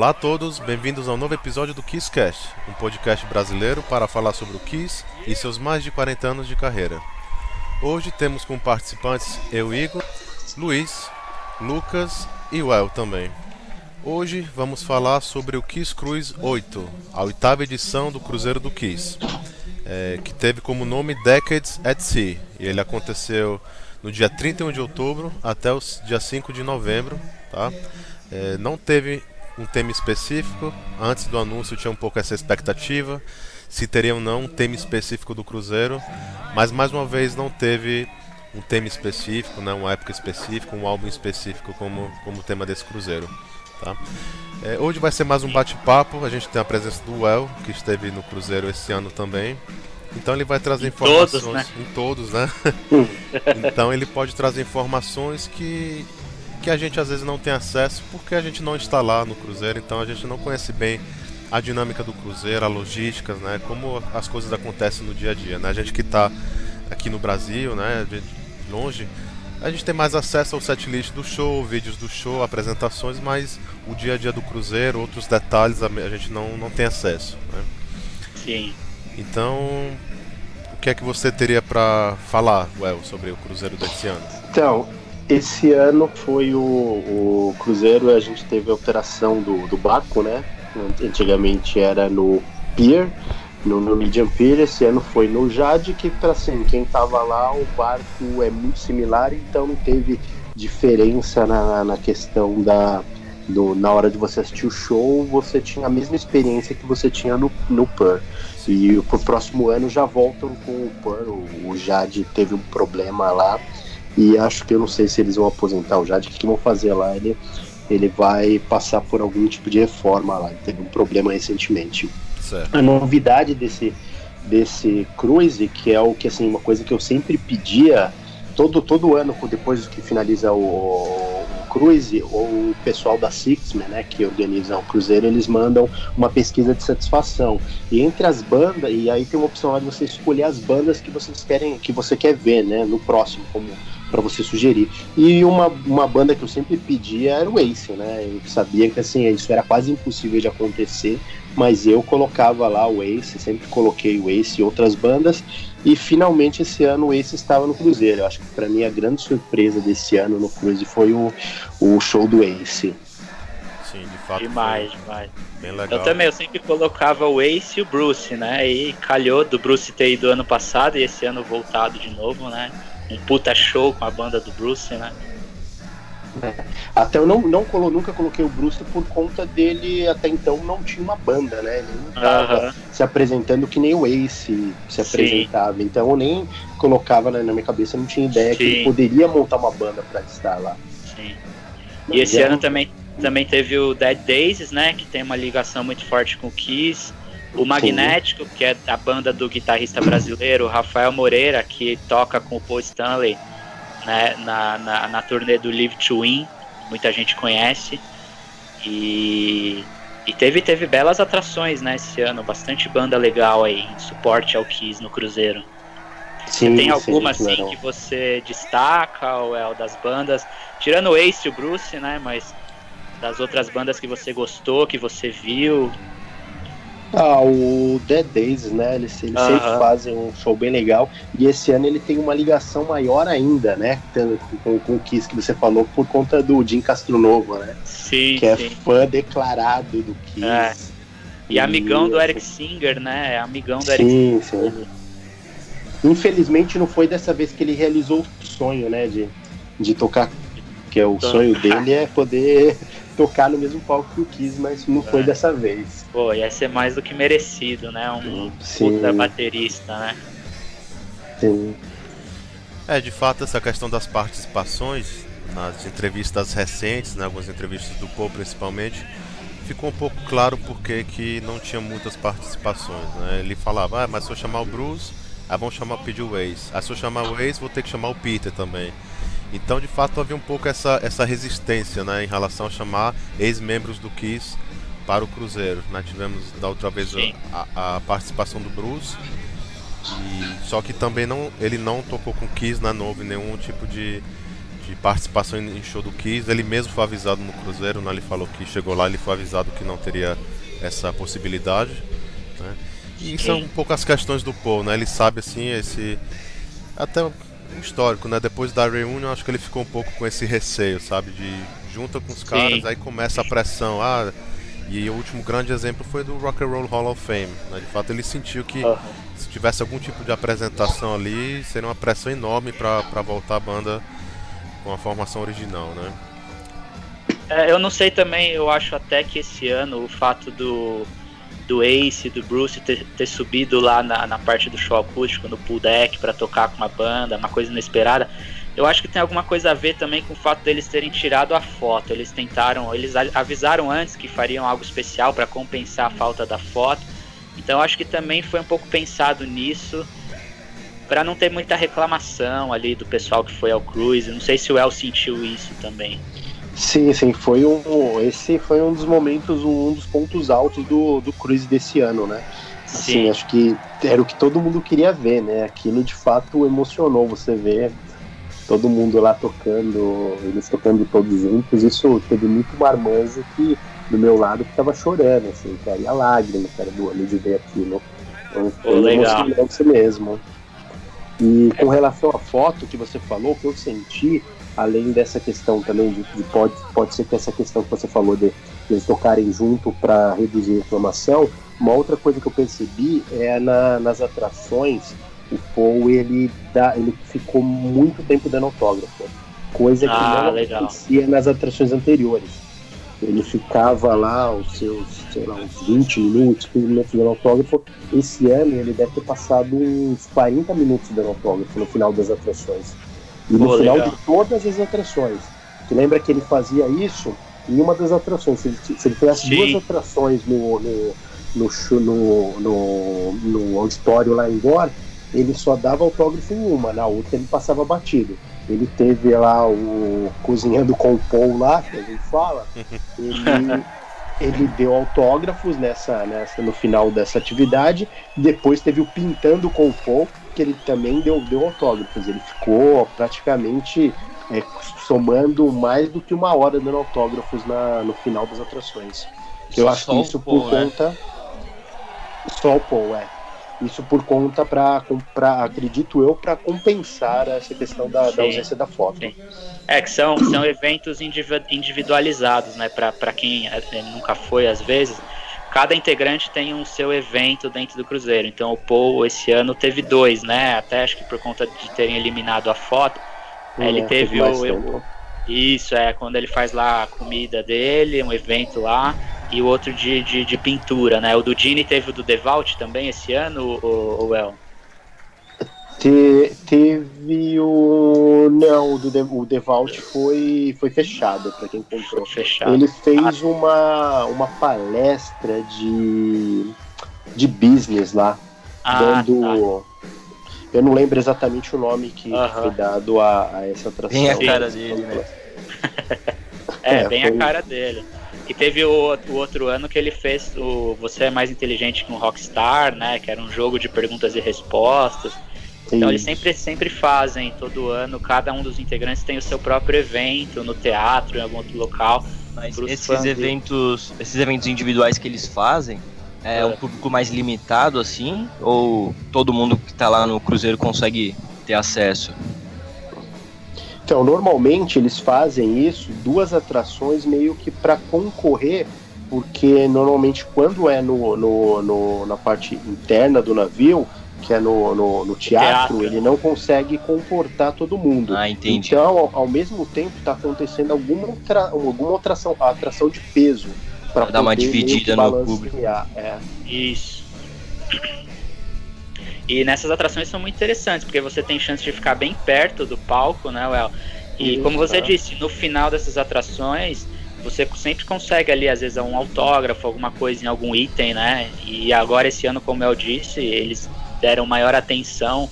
Olá a todos, bem-vindos ao novo episódio do Kisscast, um podcast brasileiro para falar sobre o Kiss e seus mais de 40 anos de carreira. Hoje temos como participantes eu, Igor, Luiz, Lucas e o El também. Hoje vamos falar sobre o Kiss Cruise 8, a oitava edição do Cruzeiro do Kiss, é, que teve como nome Decades at Sea, e ele aconteceu no dia 31 de outubro até o dia 5 de novembro. Tá? É, não teve um tema específico. Antes do anúncio tinha um pouco essa expectativa se teria ou não um tema específico do Cruzeiro, mas mais uma vez não teve um tema específico, né, uma época específica, um álbum específico como, como tema desse Cruzeiro. Tá? É, hoje vai ser mais um bate-papo, a gente tem a presença do El, que esteve no Cruzeiro esse ano também. Então ele vai trazer em informações todos, né? em todos, né? então ele pode trazer informações que que a gente às vezes não tem acesso porque a gente não está lá no Cruzeiro, então a gente não conhece bem a dinâmica do Cruzeiro, a logística, né? Como as coisas acontecem no dia a dia, né? A gente que está aqui no Brasil, né? Longe, a gente tem mais acesso ao setlist do show, vídeos do show, apresentações, mas o dia a dia do Cruzeiro, outros detalhes a gente não, não tem acesso, né? Sim. Então, o que é que você teria para falar, Well, sobre o Cruzeiro desse ano? Então, esse ano foi o, o Cruzeiro, a gente teve a do, do barco, né? Antigamente era no Pier, no Norwegian Pier, esse ano foi no Jade, que para assim, quem tava lá, o barco é muito similar, então não teve diferença na, na questão da, do, na hora de você assistir o show, você tinha a mesma experiência que você tinha no, no Pearl. E pro próximo ano já voltam com o Pearl. O Jade teve um problema lá. E acho que eu não sei se eles vão aposentar o Jade. O que vão fazer lá? Ele, ele vai passar por algum tipo de reforma lá. Ele teve um problema recentemente. Certo. A novidade desse, desse cruise, que é o que assim, uma coisa que eu sempre pedia todo, todo ano, depois que finaliza o, cruise, o pessoal da Sixman, né, que organiza o cruzeiro, eles mandam uma pesquisa de satisfação. E entre as bandas, e aí tem uma opção lá de você escolher as bandas que vocês querem, que você quer ver, né, no próximo, como para você sugerir. E uma, uma banda que eu sempre pedia era o Ace, né? Eu sabia que assim, isso era quase impossível de acontecer, mas eu colocava lá o Ace, sempre coloquei o Ace e outras bandas, e finalmente esse ano o Ace estava no Cruzeiro. Eu acho que para mim a grande surpresa desse ano no Cruise foi o, o show do Ace. Sim, de fato. Demais, demais. Bem legal. Eu também, eu sempre colocava o Ace e o Bruce, né? E calhou do Bruce ter ido ano passado e esse ano voltado de novo, né? Um puta show com a banda do Bruce, né? Até eu não, não colo, nunca coloquei o Bruce por conta dele, até então não tinha uma banda, né? Ele não tava Aham. se apresentando que nem o Ace se apresentava. Então eu nem colocava né, na minha cabeça, não tinha ideia que Sim. ele poderia montar uma banda para estar lá. Sim. E esse é ano também, também teve o Dead Days, né? Que tem uma ligação muito forte com o Kiss. O Magnético, que é a banda do guitarrista brasileiro Rafael Moreira, que toca com o Paul Stanley né, na, na, na turnê do Live to Win, muita gente conhece. E, e teve, teve belas atrações né, esse ano, bastante banda legal aí, em suporte ao Kiss no Cruzeiro. Sim, Tem sim, alguma assim tiveram- que você destaca, ou é das bandas? Tirando o Ace e o Bruce, né? Mas das outras bandas que você gostou, que você viu. Ah, o Dead Days, né? Eles, eles sempre Aham. fazem um show bem legal. E esse ano ele tem uma ligação maior ainda, né? Com, com, com o Kiss que você falou, por conta do Jim Castronovo, né? Sim, Que é sim. fã declarado do Kiss. É. E amigão do E- Eric Singer, né? Amigão do Eric Sim, sim. Singer. Infelizmente não foi dessa vez que ele realizou o sonho, né? De, de tocar. Que é o sonho dele é poder tocar no mesmo palco que o Kiss, mas não foi É. dessa vez. Pô, ia ser mais do que merecido, né? Um Sim. puta baterista, né? Sim. É, de fato, essa questão das participações, nas entrevistas recentes, né, algumas entrevistas do Paul principalmente, ficou um pouco claro porque que não tinha muitas participações. Né? Ele falava, ah, mas se eu chamar o Bruce, aí vão chamar o pedir o Ace. Aí se eu chamar o Ace, vou ter que chamar o Peter também. Então, de fato, havia um pouco essa, essa resistência né, em relação a chamar ex-membros do Kiss para o Cruzeiro. Né? Tivemos da outra vez a, a participação do Bruce, e, só que também não, ele não tocou com Kiss, né? não houve nenhum tipo de, de participação em show do Kiss. Ele mesmo foi avisado no Cruzeiro, né? ele falou que chegou lá, ele foi avisado que não teria essa possibilidade. Né? E são um pouco as questões do Paul, né? Ele sabe assim esse até histórico, né? Depois da reunião, acho que ele ficou um pouco com esse receio, sabe, de junta com os caras, Sim. aí começa a pressão. Ah, e o último grande exemplo foi do Rock and Roll Hall of Fame. Né? De fato, ele sentiu que uhum. se tivesse algum tipo de apresentação ali, seria uma pressão enorme para voltar a banda com a formação original, né? É, eu não sei também, eu acho até que esse ano o fato do, do Ace, do Bruce ter, ter subido lá na, na parte do show acústico, no pool deck, para tocar com uma banda, uma coisa inesperada, eu acho que tem alguma coisa a ver também com o fato deles terem tirado a foto. Eles tentaram, eles avisaram antes que fariam algo especial para compensar a falta da foto. Então acho que também foi um pouco pensado nisso para não ter muita reclamação ali do pessoal que foi ao cruise. Não sei se o El sentiu isso também. Sim, sim, foi um. Esse foi um dos momentos, um dos pontos altos do, do cruise desse ano, né? Assim, sim. acho que era o que todo mundo queria ver, né? Aquilo de fato emocionou você ver todo mundo lá tocando, eles tocando todos juntos, isso teve muito marmanjo que do meu lado que tava chorando, assim, que aí a lágrima, cara, do olho de ver aquilo. Então foi emocionante mesmo. E com relação à foto que você falou, que eu senti, além dessa questão também de, de pode, pode ser que essa questão que você falou de, de eles tocarem junto para reduzir a inflamação, uma outra coisa que eu percebi é na, nas atrações o Paul ele, dá, ele ficou muito tempo dando autógrafo, coisa que ah, não legal. acontecia nas atrações anteriores. Ele ficava lá os seus, sei lá, uns 20 minutos, 15 minutos dando autógrafo. Esse ano ele deve ter passado uns 40 minutos dando autógrafo no final das atrações. E no final legal. de todas as atrações. Você lembra que ele fazia isso em uma das atrações. Se ele, se ele tivesse Sim. duas atrações no, no, no, no, no, no auditório lá em Gore, ele só dava autógrafo em uma, na outra ele passava batido. Ele teve lá o Cozinhando com o Paul lá, que a gente fala, ele, ele deu autógrafos nessa, nessa, no final dessa atividade, depois teve o Pintando com o Paul, que ele também deu, deu autógrafos. Ele ficou praticamente é, somando mais do que uma hora dando autógrafos na, no final das atrações. Eu acho que isso por né? conta. Só o Paul, é. Isso por conta para, acredito eu, para compensar essa questão da, da, ausência da foto. Sim. É que são, são eventos individualizados, né? Para quem é, nunca foi, às vezes, cada integrante tem um seu evento dentro do Cruzeiro. Então o Paul esse ano teve dois, né? Até acho que por conta de terem eliminado a foto, hum, ele teve o, o, isso é quando ele faz lá a comida dele, um evento lá e o outro de, de, de, pintura, né? O do Dini teve o do Devault também esse ano, ou, ou El? Te, teve o. Não, o, do De, o Devault foi, foi fechado para quem comprou. Fechado. Ele fez uma, uma palestra de, de business lá. Ah, dando. Tá. Eu não lembro exatamente o nome que uh -huh. foi dado a, a essa atração. Bem a cara dele, né? é, é, bem foi... a cara dele. E teve o, o, outro ano que ele fez o Você é Mais Inteligente que um Rockstar, né? Que era um jogo de perguntas e respostas. Então eles sempre, sempre fazem, todo ano, cada um dos integrantes tem o seu próprio evento no teatro, em algum outro local. Mas esses eventos, esses eventos individuais que eles fazem, é, é um público mais limitado assim? Ou todo mundo que está lá no Cruzeiro consegue ter acesso? Então, normalmente eles fazem isso, duas atrações meio que para concorrer, porque normalmente quando é no, no, no, na parte interna do navio, que é no, no, no teatro, teatro, ele não consegue comportar todo mundo. Ah, entendi. Então, ao, ao mesmo tempo, está acontecendo alguma, outra, alguma atração, atração de peso. Para dar uma dividida no público. É. Isso. E nessas atrações são muito interessantes, porque você tem chance de ficar bem perto do palco, né, Well? E Isso, como você tá. disse, no final dessas atrações, você sempre consegue ali, às vezes, um autógrafo, alguma coisa em algum item, né? E agora, esse ano, como eu disse, eles deram maior atenção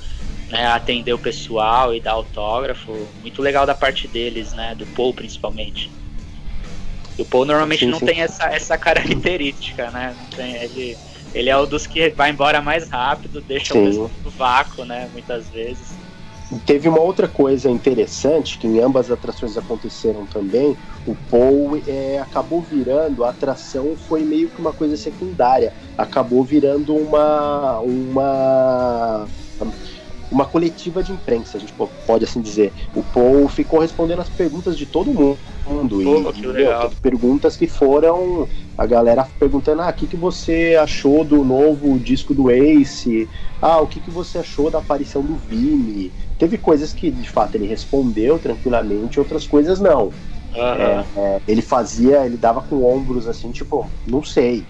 né, a atender o pessoal e dar autógrafo. Muito legal da parte deles, né? Do Paul, principalmente. E o Paul normalmente sim, não sim. tem essa, essa característica, né? Não tem, ele ele é o dos que vai embora mais rápido, deixa Sim. o pessoal no vácuo, né? Muitas vezes. Teve uma outra coisa interessante que em ambas as atrações aconteceram também. O Paul é, acabou virando, a atração foi meio que uma coisa secundária, acabou virando uma uma uma coletiva de imprensa, a gente pode assim dizer. O Paul ficou respondendo as perguntas de todo mundo. Pô, e, que legal. perguntas que foram a galera perguntando: ah, o que, que você achou do novo disco do Ace? Ah, o que, que você achou da aparição do Vini? Teve coisas que de fato ele respondeu tranquilamente, outras coisas não. Uhum. É, é, ele fazia, ele dava com ombros assim, tipo, não sei.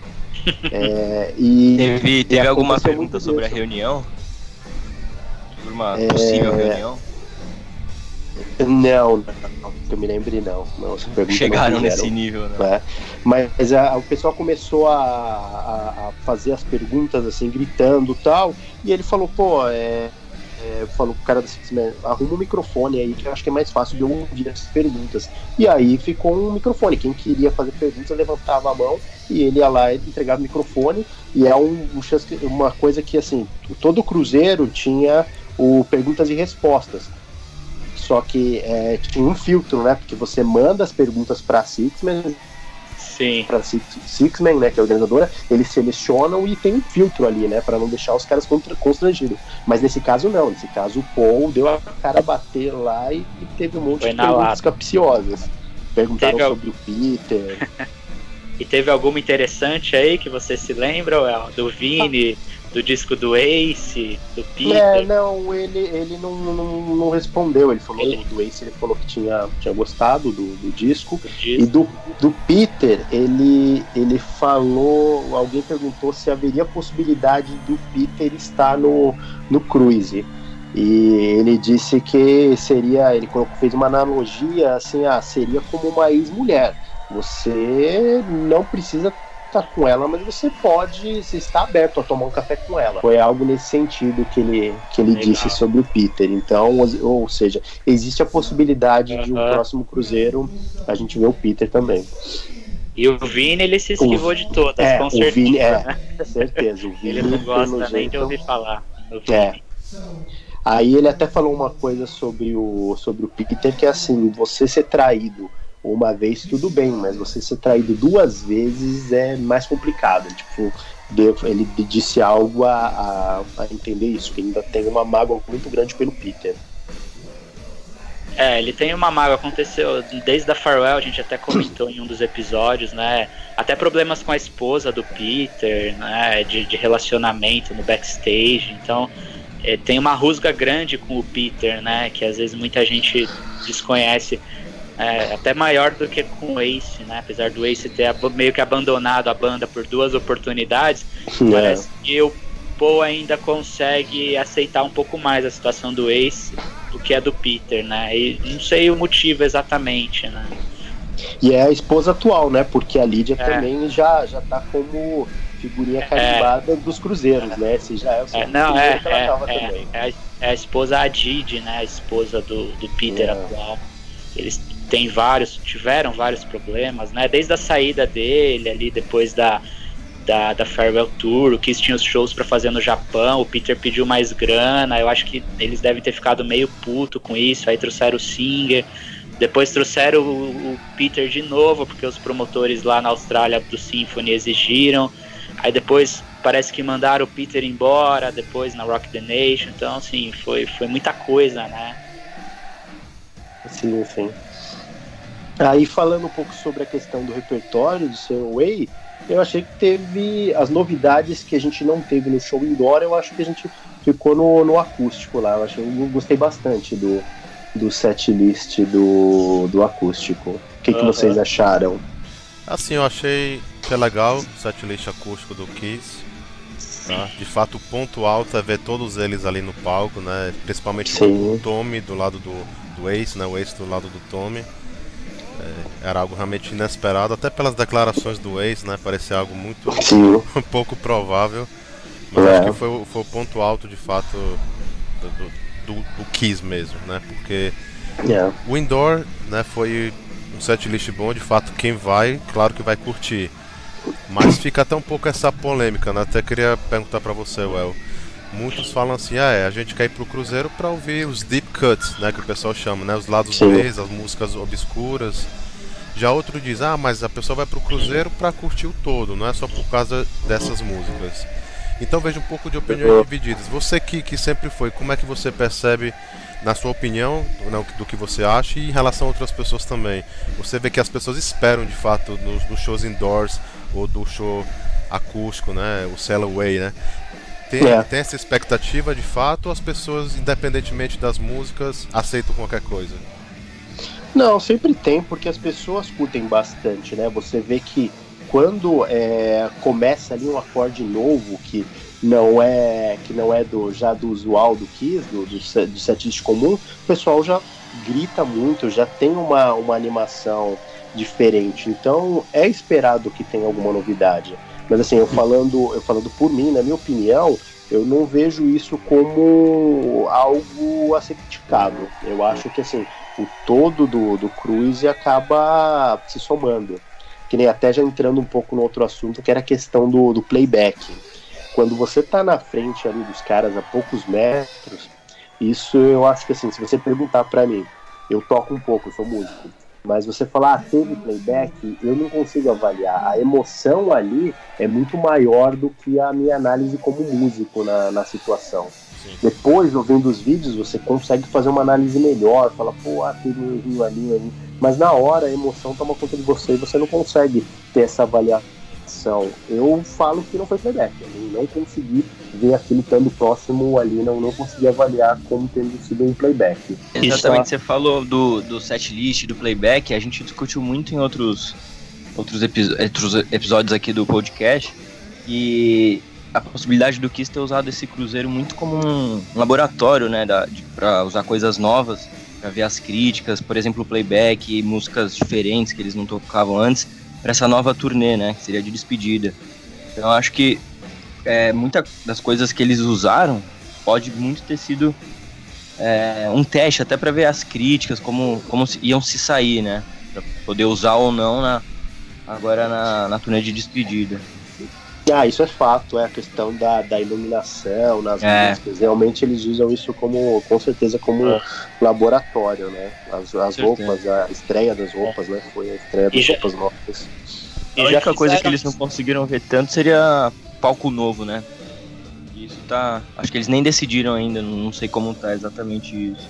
É, e Teve, teve e alguma pergunta sobre a disso. reunião? Sobre uma É, possível reunião? Não, não, que eu me lembre não. não Chegaram não nesse nível, né? né? Mas a- o pessoal começou a, a- a fazer as perguntas assim, gritando e tal, e ele falou, pô, é, é, falou pro cara da Six Man, arruma um microfone aí que eu acho que é mais fácil de eu ouvir essas perguntas. E aí ficou um microfone, quem queria fazer perguntas levantava a mão e ele ia lá e entregava o microfone, e é um, um chance- uma coisa que assim, todo cruzeiro tinha o perguntas e respostas. Só que é, tinha um filtro, né? Porque você manda as perguntas para Sixman, Sim. para Six, Sixman, né, que é a organizadora, eles selecionam e tem um filtro ali, né, para não deixar os caras constrangidos. Mas nesse caso não, nesse caso o Paul deu a cara a bater lá e, e teve um monte Foi de perguntas lata. capciosas. Perguntaram Teve al- sobre o Peter. E teve alguma interessante aí que você se lembra, Well? Do Vini, do disco do Ace, do É, Peter? não, ele, ele não, não, não respondeu. Ele falou Ele- do, do Ace, ele falou que tinha, tinha gostado do, do disco. do E disco? do, do Peter, ele, ele falou. Alguém perguntou se haveria possibilidade do Peter estar no, no Cruise. E ele disse que seria. Ele fez uma analogia assim: ah, seria como uma ex-mulher. Você não precisa estar com ela, mas você pode. Você está aberto a tomar um café com ela. Foi algo nesse sentido que ele, que ele Legal. disse sobre o Peter. Então, ou, ou seja, existe a possibilidade de um próximo cruzeiro a gente ver o Peter também. E o Vini, ele se esquivou de todas, é, com o certeza. Vini, é, certeza. O Vini, Ele não gosta nem jeito, de ouvir falar. É. Aí ele até falou uma coisa sobre o, sobre o Peter, que é assim, você ser traído uma vez tudo bem, mas você ser traído duas vezes é mais complicado. Tipo, ele disse algo a, a, a entender isso, que ainda tem uma mágoa muito grande pelo Peter. É, ele tem uma mágoa, aconteceu desde a Farewell, a gente até comentou em um dos episódios, né? Até problemas com a esposa do Peter, né? De, de relacionamento no backstage. Então, é, tem uma rusga grande com o Peter, né? Que às vezes muita gente desconhece. É, até maior do que com o Ace, né? Apesar do Ace ter meio que abandonado a banda por duas oportunidades, Parece que o Paul ainda consegue aceitar um pouco mais a situação do Ace do que a do Peter, né? E não sei o motivo exatamente, né? E é a esposa atual, né? Porque a Lídia É. também já, já tá como figurinha carimbada dos cruzeiros, né? Esse já é o É, não, é, que ela é, tava é, também. é, a, é esposa Adid, né? A esposa do, do Peter É. atual. Eles têm vários, tiveram vários problemas, né? Desde a saída dele ali, depois da, da, da Farewell Tour, o Kiss tinha os shows pra fazer no Japão, o Peter pediu mais grana, eu acho que eles devem ter ficado meio puto com isso, aí trouxeram o Singer, depois trouxeram o, o Peter de novo, porque os promotores lá na Austrália do Symphony exigiram, aí depois parece que mandaram o Peter embora, depois na Rock the Nation, então assim, foi, foi muita coisa, né? Sim, sim. Aí falando um pouco sobre a questão do repertório do seu Way, eu achei que teve as novidades que a gente não teve no show indoor, eu acho que a gente ficou no, no acústico lá. Eu, achei, eu gostei bastante do, do set list do, do acústico. O que, que vocês acharam? Assim, eu achei que é legal o setlist acústico do Kiss. Tá? De fato, o ponto alto é ver todos eles ali no palco, né? Principalmente Sim. o Tommy do lado do, do Ace, né? O Ace do lado do Tommy. É, era algo realmente inesperado, até pelas declarações do Ace, né? Parecia algo muito pouco provável. Mas É. acho que foi, o- foi o ponto alto de fato do, do, do- Kiss mesmo, né? Porque É. o indoor, né, foi um setlist bom, de fato quem vai, claro que vai curtir. Mas fica até um pouco essa polêmica, né? Até queria perguntar pra você, Well. Muitos falam assim, ah, é, a gente quer ir pro cruzeiro para ouvir os deep cuts, né, que o pessoal chama, né, os lados B, as músicas obscuras. Já outro diz, ah, mas a pessoa vai pro cruzeiro para curtir o todo, não é só por causa dessas músicas. Então veja um pouco de opiniões divididas. Você que, que sempre foi, como é que você percebe, na sua opinião, né, do que você acha e em relação a outras pessoas também? Você vê que as pessoas esperam de fato nos, nos shows indoors ou do show acústico, né? O Sell Away, né? Tem, é. tem essa expectativa de fato ou as pessoas, independentemente das músicas, aceitam qualquer coisa? Não, sempre tem, porque as pessoas curtem bastante, né? Você vê que quando é, começa ali um acorde novo que não é que não é do já do usual do Kiss, do, do, do setlist comum, o pessoal já grita muito, já tem uma, uma animação diferente. Então é esperado que tenha alguma novidade. Mas assim, eu falando, eu falando por mim, na minha opinião, eu não vejo isso como algo a ser criticado. Eu acho que assim, o todo do, do Cruise acaba se somando. Que nem até já entrando um pouco no outro assunto, que era a questão do, do playback. Quando você tá na frente ali dos caras a poucos metros, isso eu acho que assim, se você perguntar para mim, eu toco um pouco, eu sou músico mas você falar, ah, teve playback, eu não consigo avaliar. A emoção ali é muito maior do que a minha análise como músico na, na situação. Sim. Depois, ouvindo os vídeos, você consegue fazer uma análise melhor, fala, pô, ah, teve um rio ali, ali. Mas na hora a emoção toma conta de você e você não consegue ter essa avaliação eu falo que não foi playback. Eu não consegui ver aquilo estando próximo ali, não, não consegui avaliar como tendo sido um playback. Exatamente, você falou do, do set list, do playback, a gente discutiu muito em outros, outros, outros episódios aqui do podcast. E a possibilidade do Kiss ter usado esse cruzeiro muito como um laboratório, né, para usar coisas novas, para ver as críticas, por exemplo, o playback, músicas diferentes que eles não tocavam antes para essa nova turnê, né? Que seria de despedida. Então acho que é, muita das coisas que eles usaram pode muito ter sido é, um teste até para ver as críticas, como, como iam se sair, né? Pra poder usar ou não na, agora na, na turnê de despedida. Ah, isso é fato, é a questão da, da iluminação nas é. músicas. Realmente eles usam isso como, com certeza, como é. laboratório, né? As, as roupas, a estreia das roupas, né? Foi a estreia das roupas novas. E a única coisa que eles não conseguiram ver tanto seria palco novo, né? Isso tá. Acho que eles nem decidiram ainda, não sei como tá exatamente isso.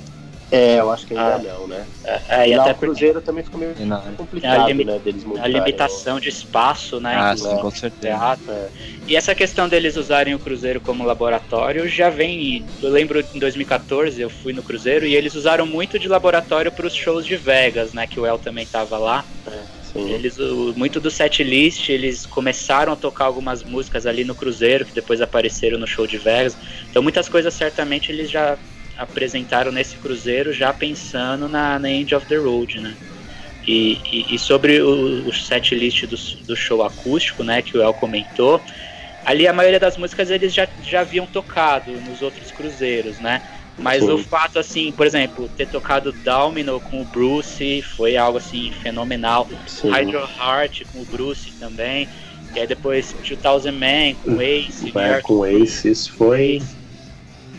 É, eu acho que ainda ah, não, né? É, é e, até o Cruzeiro também ficou meio complicado, a né, deles A limitação de espaço, né? Ah, sim, com certeza. É. E essa questão deles usarem o Cruzeiro como laboratório já vem. Eu lembro em 2014 eu fui no Cruzeiro e eles usaram muito de laboratório para os shows de Vegas, né? Que o El também tava lá. É. Sim. Eles, muito do set list, eles começaram a tocar algumas músicas ali no Cruzeiro, que depois apareceram no show de Vegas. Então muitas coisas certamente eles já apresentaram nesse cruzeiro já pensando na, na End of the Road, né? E, e, e sobre o, o set list do, do show acústico, né, que o El comentou, ali a maioria das músicas eles já, já haviam tocado nos outros cruzeiros, né? Mas Sim. o fato, assim, por exemplo, ter tocado Domino com o Bruce foi algo, assim, fenomenal. Sim. Hydro Heart com o Bruce também. E aí depois 2000 Man com o Ace. É, com o Ace, isso foi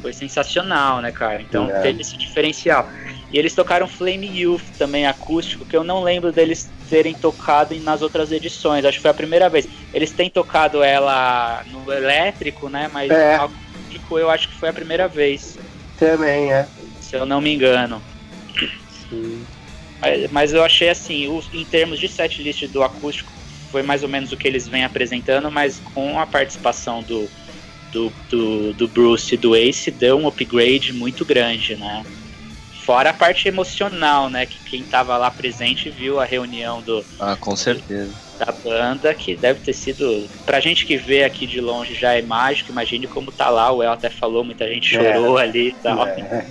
foi sensacional, né, cara? Então é. teve esse diferencial. E eles tocaram Flame Youth também acústico, que eu não lembro deles terem tocado nas outras edições. Acho que foi a primeira vez. Eles têm tocado ela no elétrico, né? Mas é. no acústico eu acho que foi a primeira vez. Também, é. Se eu não me engano. Sim. Mas, mas eu achei assim, em termos de setlist do acústico, foi mais ou menos o que eles vêm apresentando, mas com a participação do, do, do, do Bruce e do Ace deu um upgrade muito grande, né? Fora a parte emocional, né? Que quem tava lá presente viu a reunião do. Ah, com certeza. Da banda, que deve ter sido. Pra gente que vê aqui de longe já é mágico, imagine como tá lá. O El até falou, muita gente chorou é, ali e tal. É.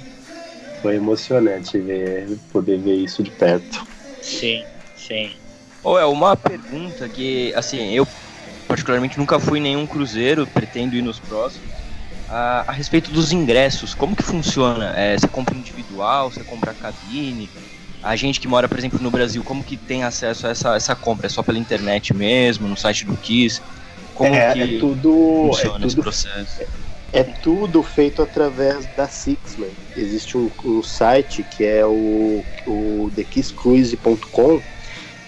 Foi emocionante ver, poder ver isso de perto. Sim, sim. Ou é uma pergunta que, assim, eu particularmente nunca fui em nenhum cruzeiro, pretendo ir nos próximos. A, a respeito dos ingressos, como que funciona? É, você compra individual, você compra cabine? A gente que mora, por exemplo, no Brasil, como que tem acesso a essa, essa compra? É só pela internet mesmo, no site do Kiss? Como é, que é tudo, funciona é tudo, esse processo? É tudo feito através da Sixman. Existe um, um site que é o, o thekisscruise.com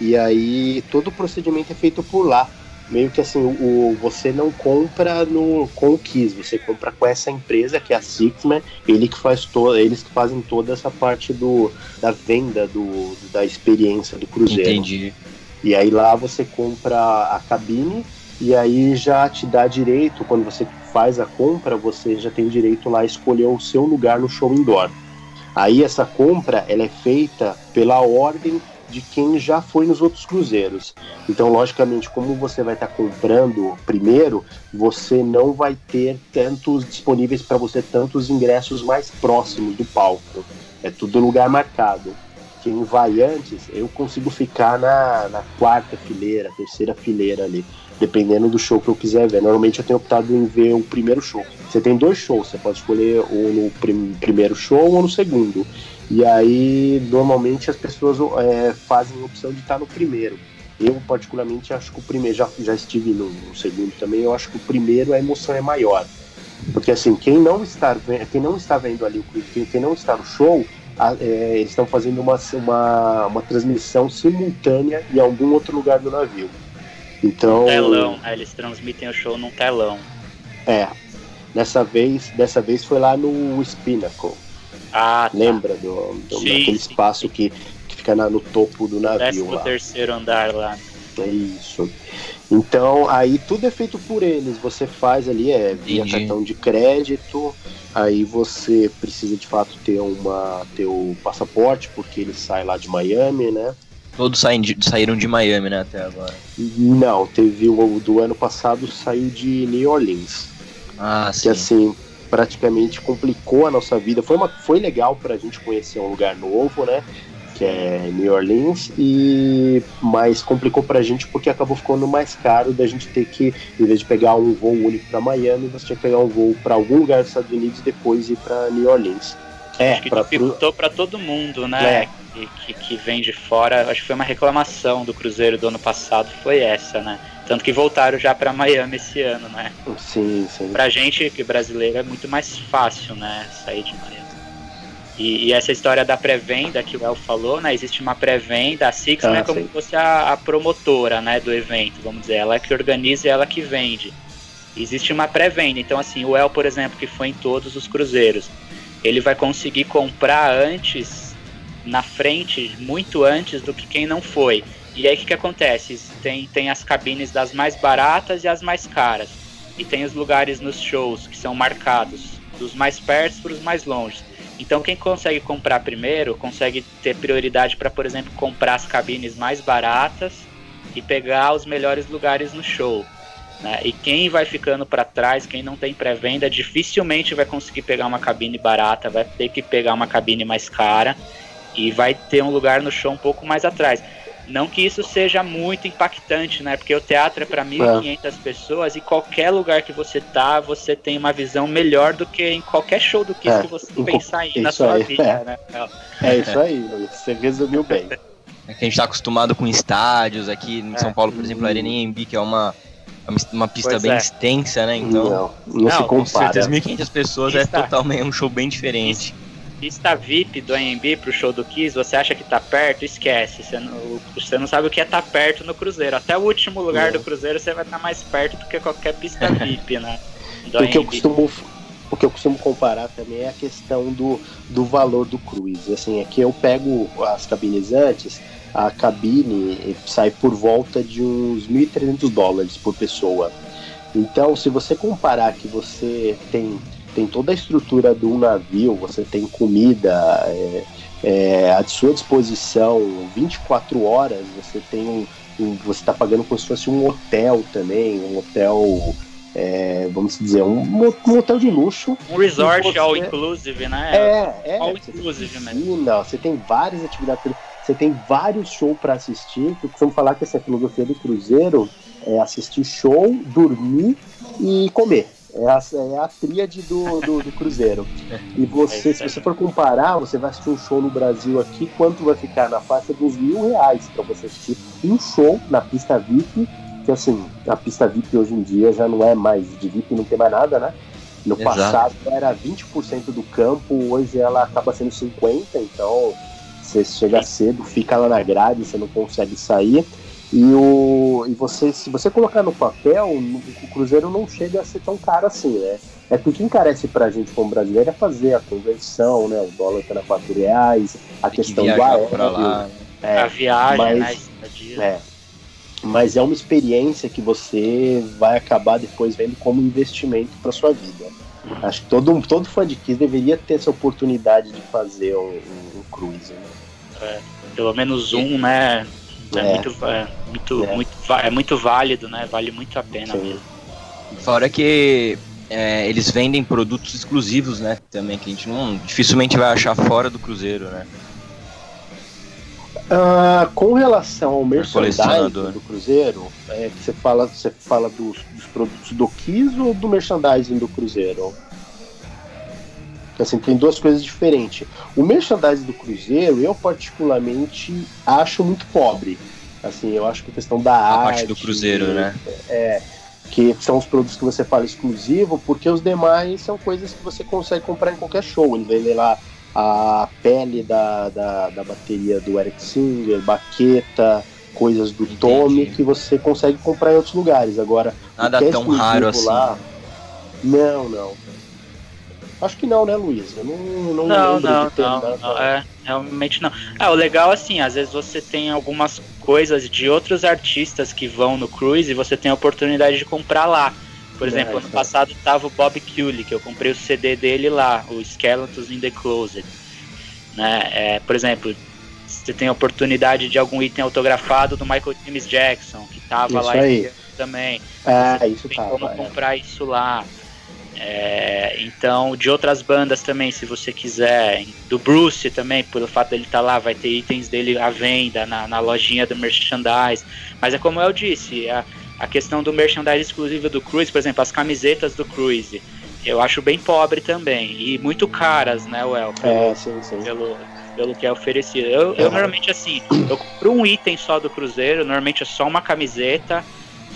e aí todo o procedimento é feito por lá. Meio que assim, o, você não compra no, com o Kiss, você compra com essa empresa que é a Sixman, ele que faz todo, eles que fazem toda essa parte do, da venda do, da experiência do cruzeiro. Entendi. E aí lá você compra a cabine e aí já te dá direito, quando você faz a compra, você já tem direito lá a escolher o seu lugar no show indoor. Aí essa compra ela é feita pela ordem de quem já foi nos outros cruzeiros. Então, logicamente, como você vai estar comprando primeiro, você não vai ter tantos disponíveis para você tantos ingressos mais próximos do palco. É tudo lugar marcado. Quem vai antes, eu consigo ficar na, na quarta fileira, terceira fileira ali dependendo do show que eu quiser ver. Normalmente eu tenho optado em ver o primeiro show. Você tem dois shows, você pode escolher ou no prim primeiro show ou no segundo. E aí, normalmente as pessoas é, fazem a opção de estar no primeiro. Eu, particularmente, acho que o primeiro, já, já estive no, no, segundo também, eu acho que o primeiro a emoção é maior. Porque, assim, quem não está, quem não está vendo ali, quem, quem não está no show, a, é, eles estão fazendo uma, uma, uma transmissão simultânea em algum outro lugar do navio. Então. telão, né? Eles transmitem o show num telão. É. Dessa vez, dessa vez foi lá no Spinacle. Ah, tá. Lembra do, do sim, daquele sim, espaço sim. Que, que fica na, no topo do navio Décimo lá. terceiro andar lá. É isso. Então, aí tudo é feito por eles. Você faz ali, é via Entendi. cartão de crédito. Aí você precisa de fato ter uma ter o passaporte, porque ele sai lá de Miami, né? Todos saem de, saíram de Miami, né, até agora. Não, teve o do ano passado saiu de New Orleans. Ah, sim. Que assim, praticamente complicou a nossa vida. Foi, uma, foi legal pra gente conhecer um lugar novo, né? Que é New Orleans, e mas complicou pra gente porque acabou ficando mais caro da gente ter que, em vez de pegar um voo único para Miami, você tinha que pegar um voo para algum lugar dos Estados Unidos e depois ir para New Orleans. É, acho que pra, dificultou para todo mundo, né? É. Que, que, que, vem de fora. Acho que foi uma reclamação do Cruzeiro do ano passado, foi essa, né? Tanto que voltaram já para Miami esse ano, né? Sim, sim. Pra gente, que brasileiro, é muito mais fácil, né? Sair de Miami. E, e essa história da pré-venda que o El falou, né? Existe uma pré-venda, a Six ah, é como se fosse a, a, promotora, né? Do evento, vamos dizer. Ela é que organiza e ela que vende. Existe uma pré-venda. Então, assim, o El, por exemplo, que foi em todos os cruzeiros ele vai conseguir comprar antes, na frente, muito antes do que quem não foi. E aí o que, que acontece? Tem, tem as cabines das mais baratas e as mais caras. E tem os lugares nos shows que são marcados, dos mais perto para os mais longe. Então quem consegue comprar primeiro consegue ter prioridade para, por exemplo, comprar as cabines mais baratas e pegar os melhores lugares no show. Né? E quem vai ficando para trás, quem não tem pré-venda, dificilmente vai conseguir pegar uma cabine barata, vai ter que pegar uma cabine mais cara e vai ter um lugar no show um pouco mais atrás. Não que isso seja muito impactante, né? Porque o teatro é para 1.500 é. pessoas e qualquer lugar que você tá, você tem uma visão melhor do que em qualquer show do que é, que você pensar aí na sua aí, vida, é. né? É isso aí, você resumiu bem. É que a gente está acostumado com estádios aqui em São Paulo, por exemplo, a Arena Embi, que é uma uma pista pois bem é. extensa, né? Então, não, não, não se compara. 3.500 pessoas é pista, é totalmente um show bem diferente. Pista VIP do AMB pro show do Kiss, você acha que tá perto? Esquece. Você não, você não sabe o que é estar tá perto no Cruzeiro. Até o último lugar do Cruzeiro você vai estar tá mais perto do que qualquer pista VIP, né? Do o que eu costumo o que eu costumo comparar também é a questão do, do valor do cruise. Assim, aqui eu pego as cabines antes, a cabine sai por volta de uns 1.300 dólares por pessoa. Então, se você comparar que você tem, tem toda a estrutura de um navio, você tem comida é, é, à sua disposição 24 horas, você tem um, um você está pagando como se fosse um hotel também, um hotel é, vamos dizer, um, um, hotel de luxo. Um resort você... all inclusive, né? É, é. All inclusive mesmo. Não, você tem várias atividades você tem vários shows para assistir. Eu costumo falar que essa filosofia do Cruzeiro é assistir show, dormir e comer. É a, é a tríade do, do, do Cruzeiro. E você, se você for comparar, você vai assistir um show no Brasil aqui, quanto vai ficar na faixa dos mil reais para você assistir um show na pista VIP, que assim, a pista VIP hoje em dia já não é mais de VIP, não tem mais nada, né? No Exato. passado era 20% do campo, hoje ela acaba sendo 50%, então você chega cedo, fica lá na grade, você não consegue sair. E, o, e você, se você colocar no papel, o Cruzeiro não chega a ser tão caro assim, né? É porque encarece pra gente como brasileiro é fazer a conversão, né? O dólar tá na 4 reais, a Tem que questão do viajar aéreo. pra lá. É, a viagem, mas- né? é. Mas é uma experiência que você vai acabar depois vendo como investimento para sua vida. Acho que todo, todo fã de Kiss deveria ter essa oportunidade de fazer um, um, um cruise. Né? Pelo menos um, né? É, É. muito, é, muito, É. muito, é muito válido, né? Vale muito a pena Sim. mesmo. Fora que é, eles vendem produtos exclusivos, né? Também, que a gente não dificilmente vai achar fora do Cruzeiro, né? Ah, com relação ao merchandising do Cruzeiro, é, que você fala, você fala dos, dos produtos do Kiss ou do merchandising do Cruzeiro? Assim, tem duas coisas diferentes. O merchandising do Cruzeiro, eu particularmente acho muito pobre. Assim, eu acho que a questão da A arte... parte do Cruzeiro, né? É, que são os produtos que você fala exclusivo, porque os demais são coisas que você consegue comprar em qualquer show. Ele vende lá a pele da, da, da bateria do Eric Singer, baqueta, coisas do Entendi. Tommy que você consegue comprar em outros lugares. Agora, Nada que é tão raro assim. lá- Não, não. Acho que não, né, Luiz? Eu não, não, Não, lembro não, de ter não, não, é, realmente não. Ah, o legal assim, às vezes você tem algumas coisas de outros artistas que vão no cruise e você tem a oportunidade de comprar lá. Por É, exemplo, ano isso é. passado tava o Bob Culey, que eu comprei o CD dele lá, o Skeletons in the Closet. Né? É, por exemplo, você tem a oportunidade de algum item autografado do Michael James Jackson, que tava Isso lá aí. ano também. É, Você isso tem tá. como é. comprar isso lá. É, então, de outras bandas também, se você quiser. Do Bruce também, pelo fato dele estar lá, vai ter itens dele à venda na, na lojinha do merchandise. Mas é como eu disse, a, a questão do merchandise exclusivo do Cruise, por exemplo, as camisetas do Cruise, eu acho bem pobre também. E muito caras, né, Well? É, sim, sim. pelo, pelo que é oferecido. Eu, eu normalmente assim, eu compro um item só do Cruzeiro, normalmente é só uma camiseta,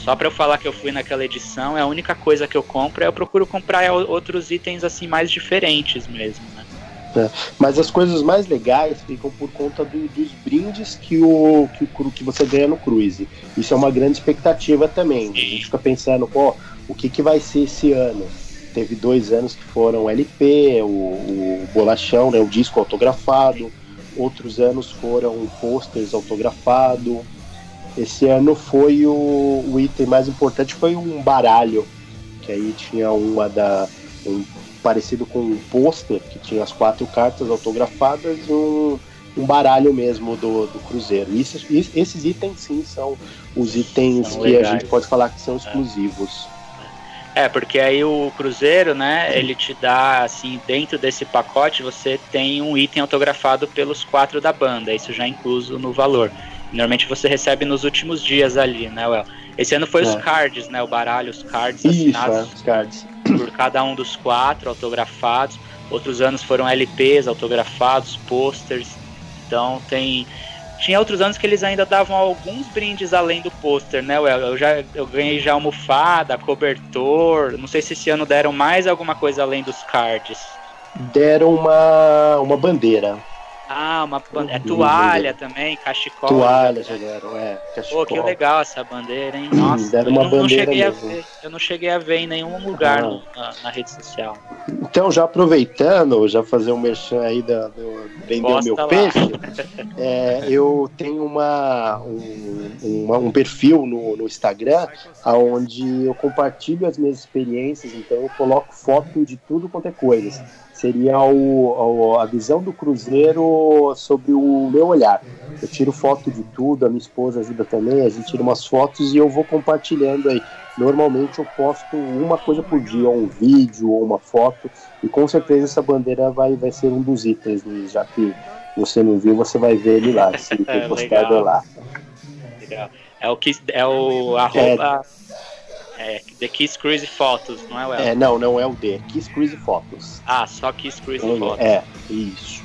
só pra eu falar que eu fui naquela edição, é a única coisa que eu compro, eu procuro comprar o- outros itens assim mais diferentes mesmo, né? Mas as coisas mais legais ficam por conta do- dos brindes que, o, que, o que você ganha no cruise. Isso é uma grande expectativa também. A gente fica pensando, pô, o que, que vai ser esse ano? Teve dois anos que foram LP, o, o bolachão, né, o disco autografado. Outros anos foram posters autografado. Esse ano foi o, o item mais importante foi um baralho, que aí tinha uma da um parecido com um pôster que tinha as quatro cartas autografadas e um, um baralho mesmo do, do Cruzeiro. Isso, is- esses itens sim são os itens São que legais. a gente pode falar que são exclusivos. É, porque aí o Cruzeiro, né, ele te dá, assim, dentro desse pacote você tem um item autografado pelos quatro da banda, isso já é incluso no valor. Normalmente você recebe nos últimos dias ali, né, Well? Esse ano foi os É. cards, né, o baralho, os cards Isso, assinados é, os cards. por cada um dos quatro autografados. Outros anos foram LPs autografados, posters. Então tem. Tinha outros anos que eles ainda davam alguns brindes além do pôster, né? Eu, eu já eu ganhei já almofada, cobertor. Não sei se esse ano deram mais alguma coisa além dos cards. Deram uma, uma bandeira. Ah, uma é Uhum. toalha também, cachecol. Toalha deram, é. Pô, cachecol. que legal essa bandeira, hein? Nossa, Deram eu uma não, não bandeira cheguei a mesmo. ver, eu não cheguei a ver em nenhum lugar Ah. na, na rede social. Então, já aproveitando, já fazer um merchan aí da, do meu lá. peixe, é, eu tenho uma, um, uma- um perfil no, no Instagram onde eu compartilho as minhas experiências, então eu coloco foto de tudo quanto é coisa. Seria o, o- a visão do Cruzeiro sobre o meu olhar. Eu tiro foto de tudo, a minha esposa ajuda também, a gente tira umas fotos e eu vou compartilhando aí. Normalmente eu posto uma coisa por dia, ou um vídeo, ou uma foto, e com certeza essa bandeira vai, vai ser um dos itens, Luiz, já que você não viu, você vai ver ele lá, item É, postado legal. lá. Legal. É o que é o arroba é, The Kiss Cruise Fotos, não é o É, não, não é o D, Kiss Cruise Fotos. Ah, só Kiss Cruise Fotos. É, isso.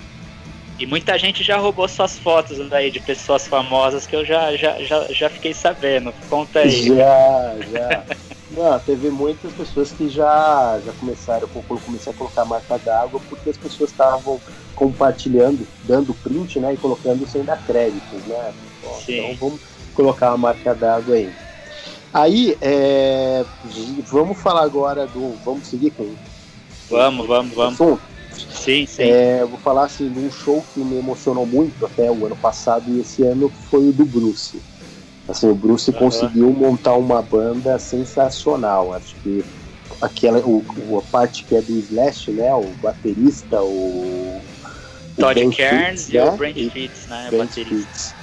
E muita gente já roubou suas fotos daí de pessoas famosas que eu já, já, já, já fiquei sabendo. Conta aí. Já, já. Não, teve muitas pessoas que já, já começaram, eu comecei a colocar marca d'água porque as pessoas estavam compartilhando, dando print, né, e colocando sem dar créditos, né? Então vamos colocar a marca d'água aí. Aí, é, vamos falar agora do. Vamos seguir com. Vamos, vamos, vamos. Assunto? Sim, sim. É, vou falar assim de um show que me emocionou muito até o ano passado e esse ano foi o do Bruce. Assim, o Bruce uhum. conseguiu montar uma banda sensacional. Acho que aquela o, a parte que é do Slash, né? O baterista, o. Todd Cairns e né? o Brent Fitz, né? Brent baterista.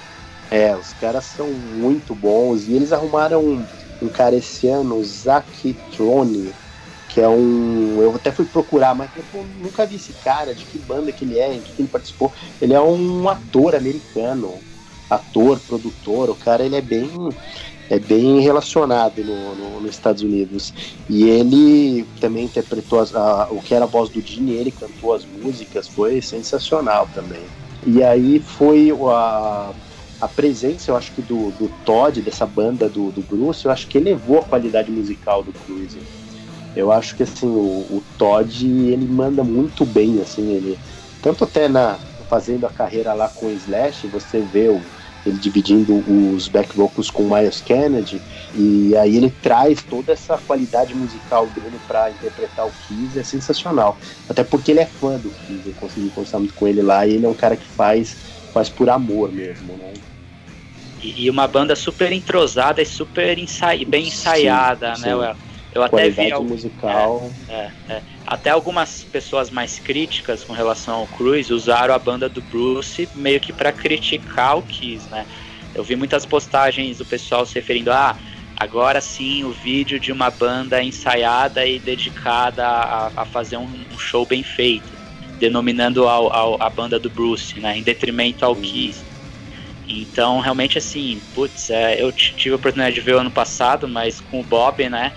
É, os caras são muito bons e eles arrumaram um, um cara esse ano, o Trone, que é um. Eu até fui procurar, mas eu nunca vi esse cara, de que banda que ele é, em que ele participou. Ele é um ator americano, ator, produtor, o cara ele é bem é bem relacionado no, no, nos Estados Unidos. E ele também interpretou as, a, o que era a voz do Gene, ele cantou as músicas, foi sensacional também. E aí foi a, a presença, eu acho que do, do Todd, dessa banda do, do Bruce, eu acho que elevou a qualidade musical do Cruise. Eu acho que assim, o, o Todd, ele manda muito bem, assim, ele. Tanto até na, fazendo a carreira lá com o Slash, você vê o, ele dividindo os back vocals com Miles Kennedy, e aí ele traz toda essa qualidade musical dele para interpretar o Kiss, é sensacional. Até porque ele é fã do Kiss, eu consegui conversar muito com ele lá, e ele é um cara que faz, faz por amor mesmo, né? E, uma banda super entrosada e super ensai bem ensaiada, sim, né? Sim. Eu até vi algum, musical. É, é, é. Até algumas pessoas mais críticas com relação ao Cruz usaram a banda do Bruce meio que para criticar o Kiss, né? Eu vi muitas postagens do pessoal se referindo a ah, agora sim o vídeo de uma banda ensaiada e dedicada a, a fazer um, um, show bem feito, denominando ao, ao, a banda do Bruce, né? Em detrimento ao Kiss. Então, realmente, assim, putz, é, eu tive a oportunidade de ver o ano passado, mas com o Bob, né?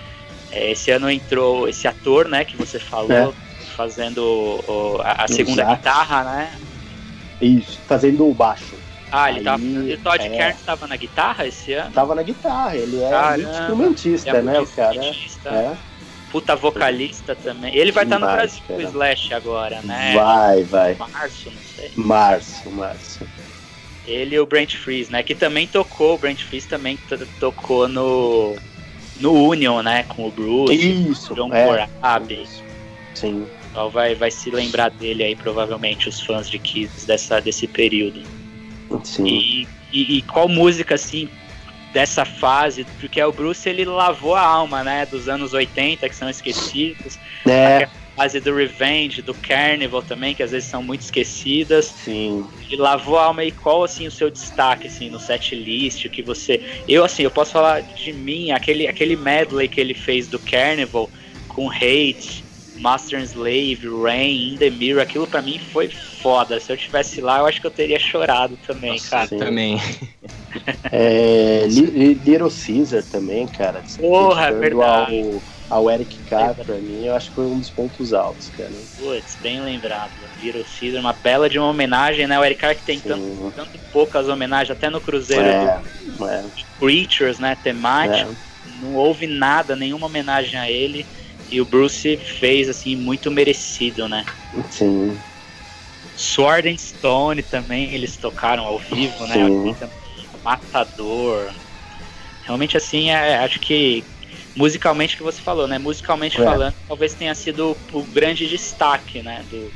É, esse ano entrou esse ator, né, que você falou, é. fazendo o, a, a segunda guitarra, né? Isso, fazendo o baixo. Ah, ele Aí, tava. E o Todd é... Kern estava na guitarra esse ano? Tava na guitarra, ele é Caramba, instrumentista, é né, o cara? É. Puta vocalista também. Ele vai estar tá no Brasil com o Slash agora, né? Vai, vai. Março, não sei. Março, março. Ele e o Brent Freeze, né? Que também tocou, o Brent Freeze também tocou no no Union, né? Com o Bruce, Isso, John é. Corabi. Sim. Então vai, vai se lembrar dele aí, provavelmente, os fãs de Kiss dessa, desse período. Sim. E, e, e, qual música, assim, dessa fase? Porque o Bruce, ele lavou a alma, né? Dos anos 80, que são esquecidos. É fase do Revenge, do Carnival também, que às vezes são muito esquecidas. Sim. E lavou a alma e qual assim o seu destaque assim no set list, que você, eu assim, eu posso falar de mim, aquele aquele medley que ele fez do Carnival com Hate, Master and Slave, Rain, In The Mirror, aquilo para mim foi foda. Se eu tivesse lá, eu acho que eu teria chorado também, Nossa, cara. Sim. Também. é, Little Caesar também, cara. Porra, é verdade. Ao ao Eric Carr, pra mim, eu acho que foi um dos pontos altos, cara. Putz, bem lembrado. Little Caesar, uma bela de uma homenagem, né? O Eric Carr que tem tanto, tanto poucas homenagens, até no Cruzeiro é, do é. Creatures, né? Temático. É. Não houve nada, nenhuma homenagem a ele. E o Bruce fez, assim, muito merecido, né? Sim. Sword and Stone também, eles tocaram ao vivo, né? Sim. Matador. Realmente, assim, é, acho que musicalmente que você falou, né? Musicalmente é. falando, talvez tenha sido o, grande destaque, né? Do,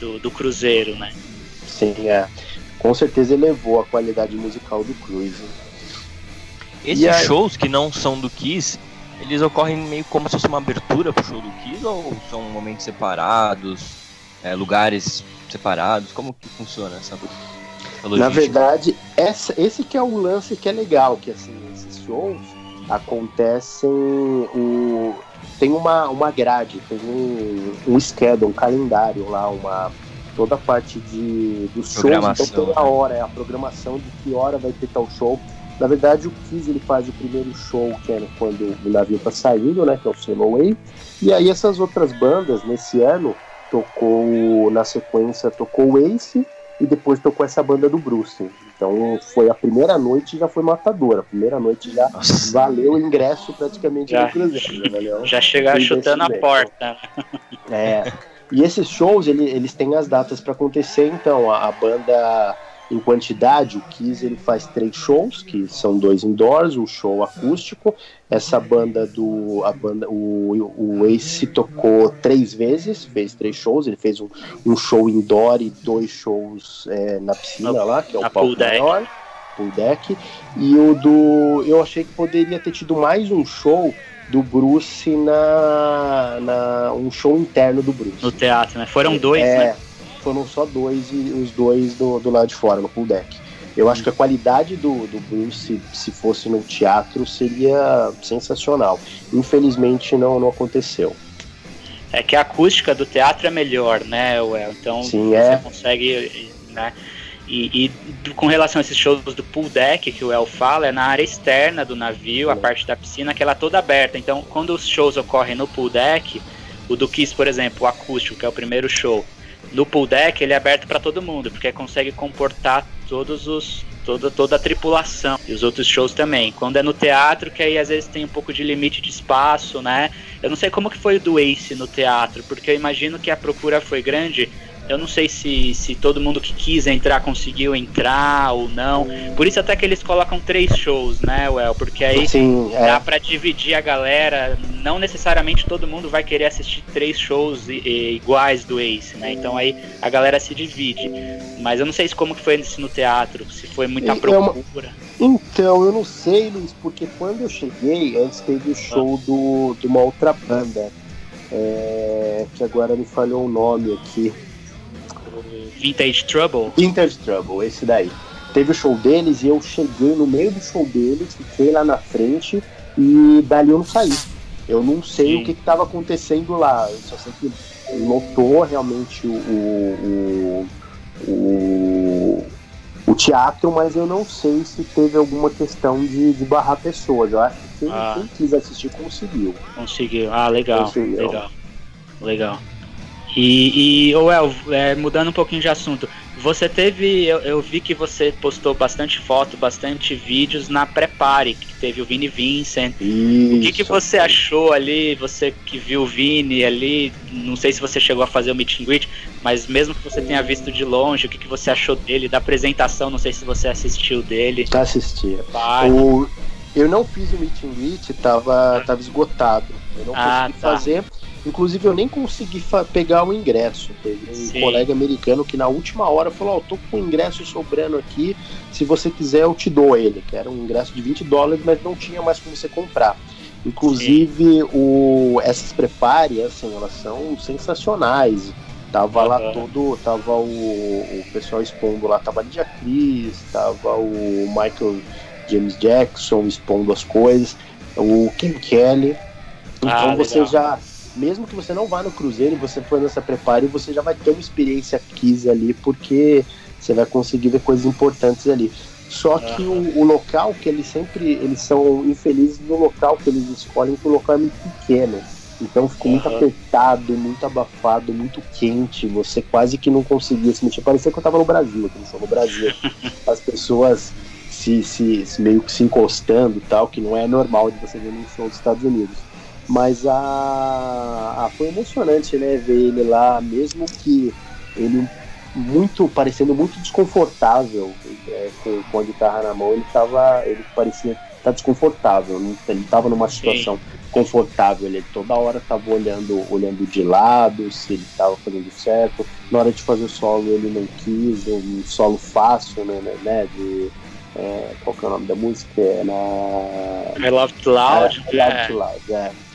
do, do, Cruzeiro, né? Sim, é. Com certeza elevou a qualidade musical do Cruise. Esses aí... shows que não são do Kiss, eles ocorrem meio como se fosse uma abertura pro show do Kiss ou são momentos separados, é, lugares separados? Como que funciona essa Na verdade, essa, esse que é o lance que é legal, que assim, esses shows acontecem o tem uma, uma grade, tem um, um schedule, um calendário lá, uma toda a parte de dos shows, então toda né? hora, é a programação de que hora vai ter tal show. Na verdade, o Kiss ele faz o primeiro show, que é quando o navio tá saindo, né, que é o Sail Away, e aí essas outras bandas nesse ano tocou na sequência tocou o Ace e depois tocou essa banda do Bruce. Então foi a primeira noite já foi matadora. A primeira noite já Nossa. valeu o ingresso praticamente já, do Cruzeiro. Já, valeu já chegar chutando a porta. É. E esses shows, ele, eles têm as datas para acontecer, então a, a, banda em quantidade, o Kiss ele faz três shows, que são dois indoors, um show acústico. Essa banda do a banda o, o Ace tocou três vezes, fez três shows. Ele fez um, um show indoor e dois shows é, na piscina lá, que é o palco maior, pool deck. E o do eu achei que poderia ter tido mais um show do Bruce na, na um show interno do Bruce. No teatro, né? Foram dois, é, né? Foram só dois e os dois do, do lado de fora, no pool deck. Eu acho que a qualidade do, do Bruce, se fosse no teatro, seria sensacional. Infelizmente não, não aconteceu. É que a acústica do teatro é melhor, né, Well? Então Sim, você é. consegue, né? E, e, com relação a esses shows do pool deck que o El fala, é na área externa do navio, a parte da piscina, que ela é toda aberta. Então, quando os shows ocorrem no pool deck, o do Kiss, por exemplo, o acústico, que é o primeiro show, no pool deck ele é aberto para todo mundo, porque consegue comportar todos os toda, toda a tripulação e os outros shows também. Quando é no teatro, que aí às vezes tem um pouco de limite de espaço, né? Eu não sei como que foi o do Ace no teatro, porque eu imagino que a procura foi grande eu não sei se, se todo mundo que quis entrar conseguiu entrar ou não. Por isso até que eles colocam três shows, né, Well? Porque aí Sim, é. dá para dividir a galera. Não necessariamente todo mundo vai querer assistir três shows iguais do Ace, né? Então aí a galera se divide. Mas eu não sei como que foi isso no teatro, se foi muita é procura. Então, eu não sei, Luiz, porque quando eu cheguei, antes teve o show do, de uma outra banda. É, que agora me falhou o nome aqui. Vintage Trouble? Vintage Trouble, esse daí. Teve o show deles e eu cheguei no meio do show deles, fiquei lá na frente e dali eu não saí. Eu não sei Sim. o que estava acontecendo lá. Eu só sei que notou realmente o, o, o, o, teatro, mas eu não sei se teve alguma questão de, de barrar pessoas. Eu acho que quem, ah. quem quis assistir conseguiu. Conseguiu. Ah, legal. Conseguiu. Legal. Legal. E, e Well, é, mudando um pouquinho de assunto, você teve, eu, eu, vi que você postou bastante foto, bastante vídeos na Prepare, que teve o Vini Vincent. Isso. O que, que você achou ali, você que viu o Vini ali, não sei se você chegou a fazer o meet and greet, mas mesmo que você tenha visto de longe, o que, que você achou dele, da apresentação, não sei se você assistiu dele. Assisti. O, eu não fiz o meet and greet, tava, tava esgotado. Eu não ah, consegui tá. fazer Inclusive, eu nem consegui pegar o ingresso. Teve um Sim. colega americano que na última hora falou: Ó, oh, tô com o ingresso sobrando aqui. Se você quiser, eu te dou ele. Que era um ingresso de 20 dólares, mas não tinha mais como você comprar. Inclusive, o, essas prepare, assim, elas são sensacionais. Tava uhum. lá todo, tava o, o pessoal expondo lá, tava a Lydia Cris, tava o Michael James Jackson expondo as coisas, o Kim Kelly. Então ah, você já mesmo que você não vá no Cruzeiro e você for nessa prepare, você já vai ter uma experiência Kiss ali, porque você vai conseguir ver coisas importantes ali. Só que o, o, local que eles sempre eles são infelizes no local que eles escolhem, que o local é muito pequeno. Então ficou muito uhum. apertado, muito abafado, muito quente. Você quase que não conseguia se mexer. Parecia que eu tava no Brasil, aquele show no Brasil. As pessoas se, se, se, meio que se encostando tal, que não é normal de você ver num show dos Estados Unidos. Mas a, a, foi emocionante, né, ver ele lá, mesmo que ele muito parecendo muito desconfortável é, com, com, a guitarra na mão, ele tava, ele parecia tá desconfortável, ele estava numa situação Sim. confortável, ele toda hora estava olhando, olhando de lado, se ele estava fazendo certo. Na hora de fazer o solo ele não quis, um solo fácil, né, né, né de é, qual que é o nome da música? É na I Love Too Loud. É, I Loud, é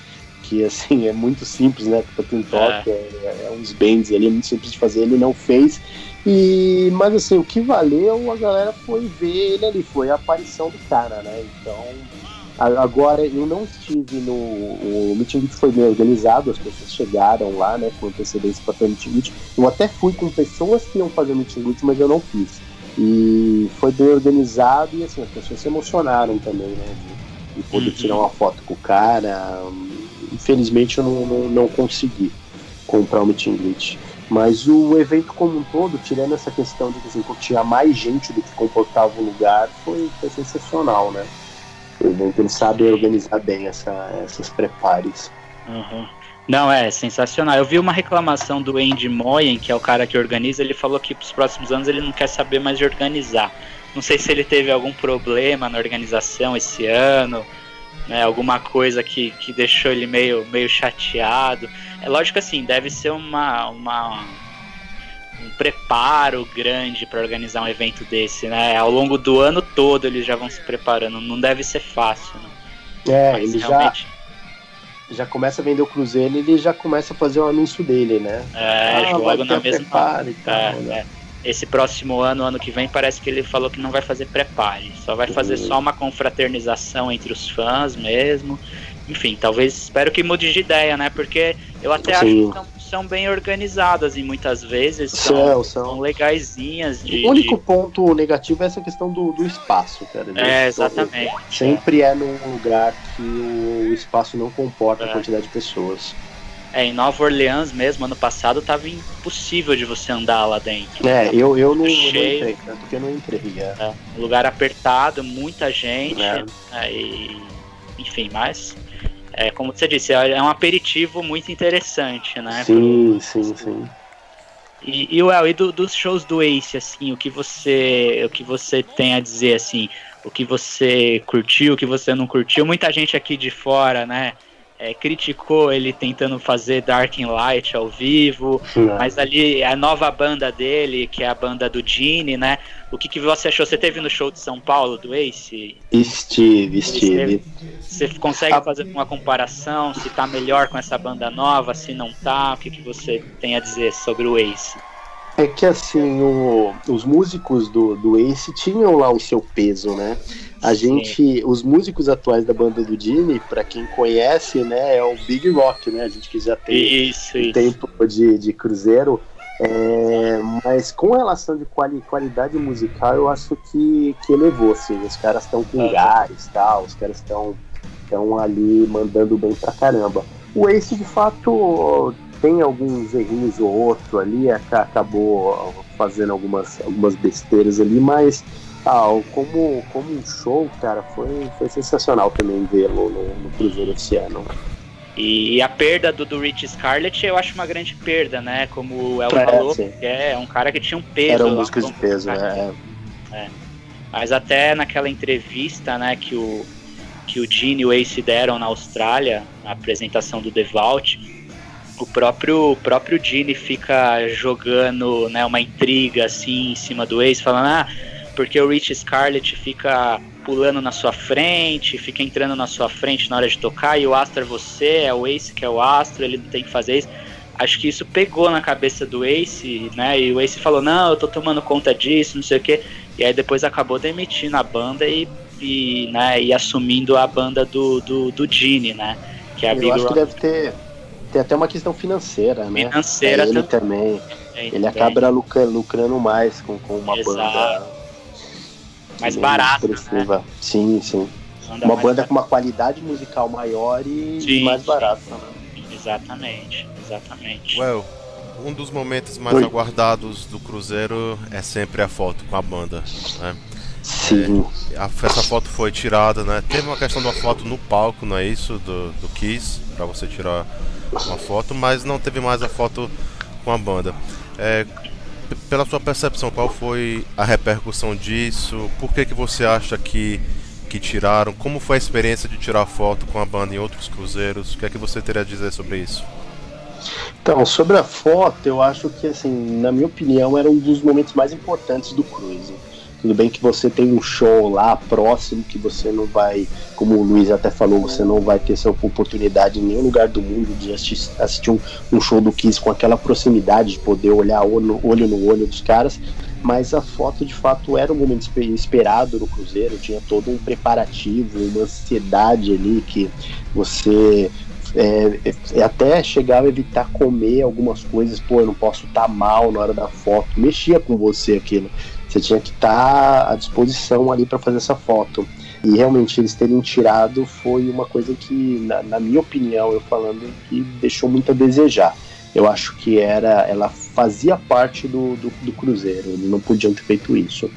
que assim é muito simples, né? Porque em toque é. é, é uns bends ali, é muito simples de fazer, ele não fez. E, mas assim, o que valeu a galera foi ver ele ali, foi a aparição do cara, né? Então, agora eu não estive no. O meeting foi bem organizado, as pessoas chegaram lá, né, com antecedência para ter o meeting Eu até fui com pessoas que iam fazer o meeting mas eu não fiz. E foi bem organizado e assim, as pessoas se emocionaram também, né? De, de poder uhum. tirar uma foto com o cara, infelizmente eu não, não, não consegui comprar o meet and greet. Mas o evento como um todo, tirando essa questão de que assim, tinha mais gente do que comportava o lugar, foi, foi sensacional, né? O evento ele sabe organizar bem essa, essas prepares. Uhum. Não, é sensacional. Eu vi uma reclamação do Andy Moyen, que é o cara que organiza, ele falou que para os próximos anos ele não quer saber mais de organizar. Não sei se ele teve algum problema na organização esse ano, né, alguma coisa que, que deixou ele meio, meio chateado. É lógico assim, deve ser uma, uma um preparo grande para organizar um evento desse, né? Ao longo do ano todo eles já vão se preparando, não deve ser fácil, né? É, Mas ele realmente... já já começa a vender o cruzeiro, ele já começa a fazer o anúncio dele, né? É, ah, logo na mesma. Preparo e tal, é, né? É esse próximo ano, ano que vem, parece que ele falou que não vai fazer prepare, só vai fazer só uma confraternização entre os fãs mesmo. Enfim, talvez espero que mude de ideia, né? Porque eu até Sim. acho que são, são, bem organizadas e muitas vezes são, são, são. legaisinhas. De, o único de... ponto negativo é essa questão do, do espaço, cara. É, exatamente. Sempre é num lugar que o espaço não comporta é. a quantidade de pessoas. É, em Nova Orleans mesmo, ano passado, tava impossível de você andar lá dentro. É, eu, eu não, não entrei, tanto que eu não entrei. É. É, um lugar apertado, muita gente. É. é e, enfim, mas é, como você disse, é um aperitivo muito interessante, né? Sim, pro, sim, sim. E, e Well, e do, dos shows do Ace, assim, o que você o que você tem a dizer, assim, o que você curtiu, o que você não curtiu? Muita gente aqui de fora, né? É, criticou ele tentando fazer Dark and Light ao vivo, mas ali a nova banda dele, que é a banda do Gene, né? O que, que você achou? Você teve no show de São Paulo do Ace? Estive, estive. Você consegue a... fazer uma comparação? Se tá melhor com essa banda nova, se não tá? O que, que você tem a dizer sobre o Ace? É que assim, o, os músicos do, do Ace tinham lá o seu peso, né? A gente, os músicos atuais da banda do Dini, para quem conhece, né, é o Big Rock, né? A gente que já tem isso, um isso. tempo de, de cruzeiro. É, mas com relação de quali, qualidade musical, eu acho que, que elevou, assim. Os caras estão com gás, tal, os caras estão estão ali mandando bem pra caramba. O Ace, de fato, tem alguns errinhos ou outro ali, acabou fazendo algumas, algumas besteiras ali, mas ah, como, como um show, cara, foi, foi sensacional também vê-lo no, no Cruzeiro esse ano. E a perda do, do Rich Scarlett eu acho uma grande perda, né? Como o El é, falou, é, é um cara que tinha um peso. Era um músico de peso, né? É. Mas até naquela entrevista, né, que o, que o Gene e o Ace deram na Austrália, na apresentação do The Vault, o próprio, o próprio Gene fica jogando né, uma intriga assim em cima do Ace, falando, ah porque o Rich Scarlett fica pulando na sua frente, fica entrando na sua frente na hora de tocar, e o Astro é você, é o Ace que é o Astro, ele não tem que fazer isso. Acho que isso pegou na cabeça do Ace, né? E o Ace falou, não, eu tô tomando conta disso, não sei o quê. E aí depois acabou demitindo a banda e, e, né, e assumindo a banda do, do, do Gene, né? Que é a eu Big acho Rock. que deve ter, ter até uma questão financeira, né? Financeira é ele também. também. É, ele, acaba lucrando, lucrando mais com, com uma Exato. banda mais barata, né? Sim, sim. Banda uma banda com uma qualidade musical maior e sim, mais barata. Né? Exatamente, exatamente. Well, um dos momentos mais Oi. aguardados do Cruzeiro é sempre a foto com a banda, né? Sim. É, a, essa foto foi tirada, né? Teve uma questão da foto no palco, não é isso? Do, do Kiss, para você tirar uma foto, mas não teve mais a foto com a banda. É, pela sua percepção, qual foi a repercussão disso? Por que, que você acha que, que tiraram? Como foi a experiência de tirar foto com a banda em outros cruzeiros? O que é que você teria a dizer sobre isso? Então, sobre a foto, eu acho que, assim, na minha opinião, era um dos momentos mais importantes do cruise. Tudo bem que você tem um show lá próximo que você não vai, como o Luiz até falou, você não vai ter essa oportunidade em nenhum lugar do mundo de assistir, um, um, show do Kiss com aquela proximidade de poder olhar olho, olho no olho dos caras. Mas a foto de fato era um momento esperado no Cruzeiro, tinha todo um preparativo, uma ansiedade ali que você é, é, até chegava a evitar comer algumas coisas, pô, eu não posso estar tá mal na hora da foto, mexia com você aquilo. Você tinha que estar tá à disposição ali para fazer essa foto. E realmente eles terem tirado foi uma coisa que, na, na, minha opinião, eu falando, que deixou muito a desejar. eu acho que era, ela fazia parte do, do, do Cruzeiro, eles não podiam ter feito isso.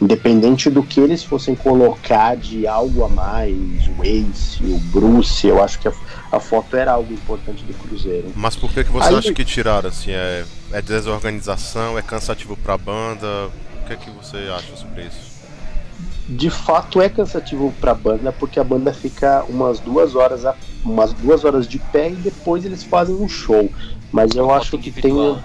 Independente do que eles fossem colocar de algo a mais, o Ace, o Bruce, eu acho que a, a foto era algo importante do Cruzeiro. Mas por que, que você Aí, acha que tiraram? Assim, é, é desorganização, é cansativo pra banda? O que, que você acha sobre isso? de fato é cansativo para a banda porque a banda fica umas duas horas a, umas duas horas de pé e depois eles fazem um show. Mas eu acho que tem né?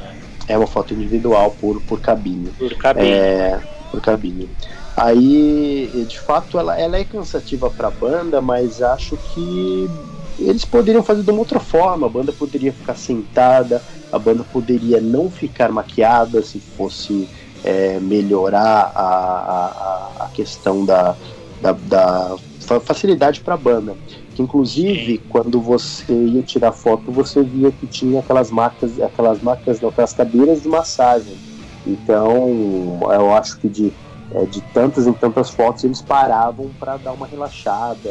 é uma foto individual por por cabine. Por cabine. É, por cabine. Aí de fato ela, ela é cansativa para a banda mas acho que eles poderiam fazer de uma outra forma. A banda poderia ficar sentada a banda poderia não ficar maquiada se fosse é, melhorar a, a, a questão da, da, da facilidade para a banda. Que inclusive quando você ia tirar foto, você via que tinha aquelas marcas, aquelas marcas, não, aquelas cadeiras de massagem. Então eu acho que de, é, de tantas em tantas fotos eles paravam para dar uma relaxada.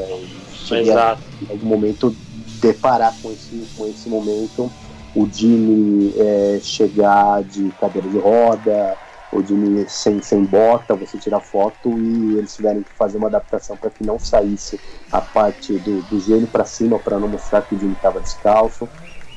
Exato. Em algum momento deparar com esse, com esse momento, o Jimmy é, chegar de cadeira de roda, ou de sem, sem bota, você tira foto e eles tiveram que fazer uma adaptação para que não saísse a parte do, do joelho para cima para não mostrar que o Jimmy estava descalço.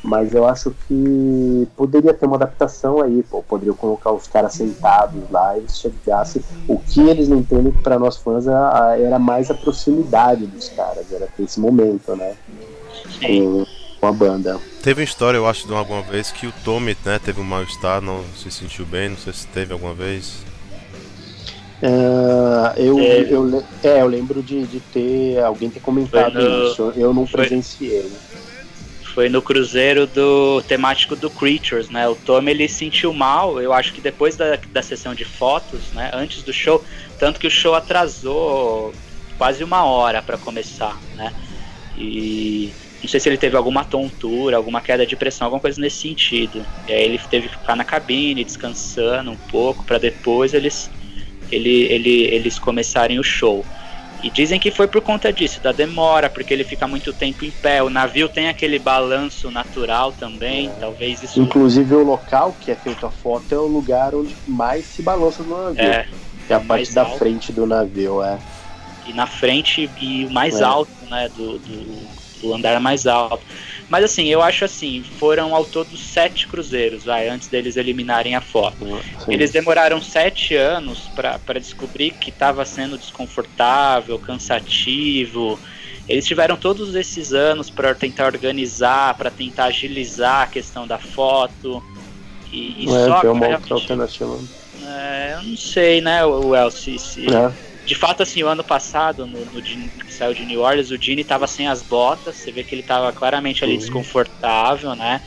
Mas eu acho que poderia ter uma adaptação aí, pô, poderia colocar os caras sentados lá e eles chegassem. O que eles não entendem que para nós fãs era, era mais a proximidade dos caras, era esse momento, né? Sim com a banda. Teve uma história, eu acho, de alguma vez que o Tommy né, teve um mal-estar, não se sentiu bem, não sei se teve alguma vez. Uh, eu, é. Eu, é, eu lembro de, de ter alguém ter comentado no, isso, eu não foi, presenciei. Foi no cruzeiro do temático do Creatures, né? O Tommy ele sentiu mal, eu acho que depois da, da sessão de fotos, né? Antes do show, tanto que o show atrasou quase uma hora para começar, né? E não sei se ele teve alguma tontura, alguma queda de pressão, alguma coisa nesse sentido. E aí ele teve que ficar na cabine, descansando um pouco, para depois eles, ele, ele, eles começarem o show. E dizem que foi por conta disso, da demora, porque ele fica muito tempo em pé. O navio tem aquele balanço natural também, é. talvez isso. Inclusive o local que é feita a foto é o lugar onde mais se balança no navio. É, que é a parte da alto. frente do navio, é. E na frente e o mais é. alto, né, do, do o andar mais alto. Mas assim, eu acho assim, foram ao todo sete cruzeiros, vai, antes deles eliminarem a foto. Sim. Eles demoraram sete anos para descobrir que estava sendo desconfortável, cansativo. Eles tiveram todos esses anos para tentar organizar, para tentar agilizar a questão da foto. E, e é, só uma outra alternativa. É, eu não sei, né, o Elsie, se, é de fato, assim, o ano passado, no, no que saiu de New Orleans, o Dini tava sem as botas, você vê que ele tava claramente ali desconfortável, né?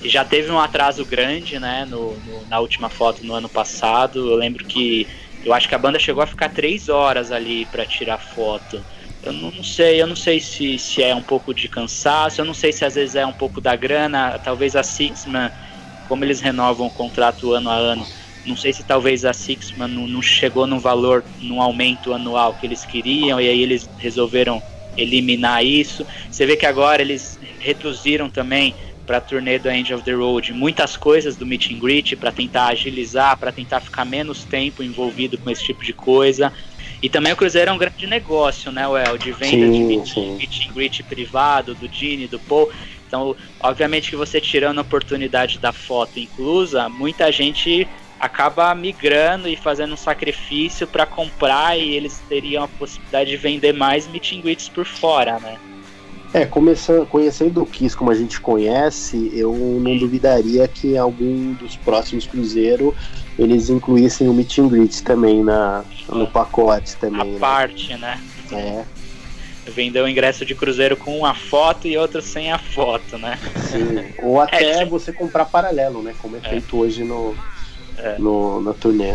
E já teve um atraso grande, né, no, no, na última foto no ano passado. Eu lembro que eu acho que a banda chegou a ficar três horas ali para tirar foto. Eu não, não, sei, eu não sei se, se é um pouco de cansaço, eu não sei se às vezes é um pouco da grana, talvez a Sixman, como eles renovam o contrato ano a ano, não sei se talvez a Sixman não, não chegou no valor, num aumento anual que eles queriam, e aí eles resolveram eliminar isso. Você vê que agora eles reduziram também para a turnê do End of the Road muitas coisas do meet and greet para tentar agilizar, para tentar ficar menos tempo envolvido com esse tipo de coisa. E também o Cruzeiro é um grande negócio, né, Well? De venda sim, de meet, meet and greet privado, do Gini, do Paul. Então, obviamente que você tirando a oportunidade da foto inclusa, muita gente acaba migrando e fazendo um sacrifício para comprar e eles teriam a possibilidade de vender mais meet and greets por fora, né? É, começando, conhecendo o Kiss como a gente conhece, eu não duvidaria que em algum dos próximos Cruzeiro eles incluíssem o meet and greets também na, no pacote também. A né? parte, né? É. Vender o ingresso de cruzeiro com uma foto e outro sem a foto, né? Sim. Ou até é, você comprar paralelo, né? Como é, é. feito hoje no, é. no, na turnê.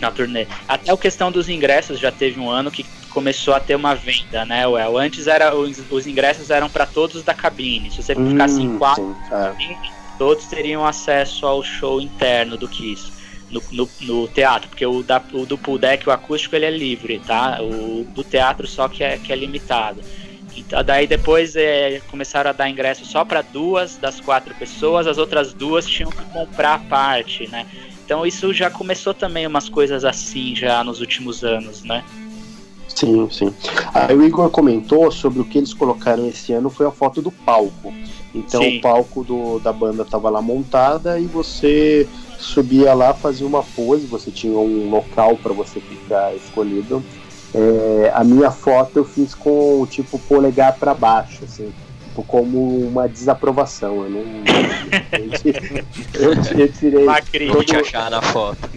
Na turnê. Até a questão dos ingressos já teve um ano que começou a ter uma venda, né, Well? Antes era, os, os ingressos eram para todos da cabine. Se você ficasse hum, em quatro, é. todos teriam acesso ao show interno do Kiss. No, no, no, teatro, porque o, da, o do pool deck, o acústico, ele é livre, tá? O do teatro só que é, que é limitado. Então, daí depois é, começaram a dar ingresso só para duas das quatro pessoas, as outras duas tinham que comprar a parte, né? Então isso já começou também umas coisas assim já nos últimos anos, né? Sim, sim. Aí o Igor comentou sobre o que eles colocaram esse ano foi a foto do palco. Então sim. o palco do, da banda estava lá montada e você subia lá, fazia uma pose, você tinha um local para você ficar escolhido. É, a minha foto eu fiz com tipo polegar para baixo, assim, tipo, como uma desaprovação. Eu não. eu, eu, eu tirei. Todo... te achar na foto.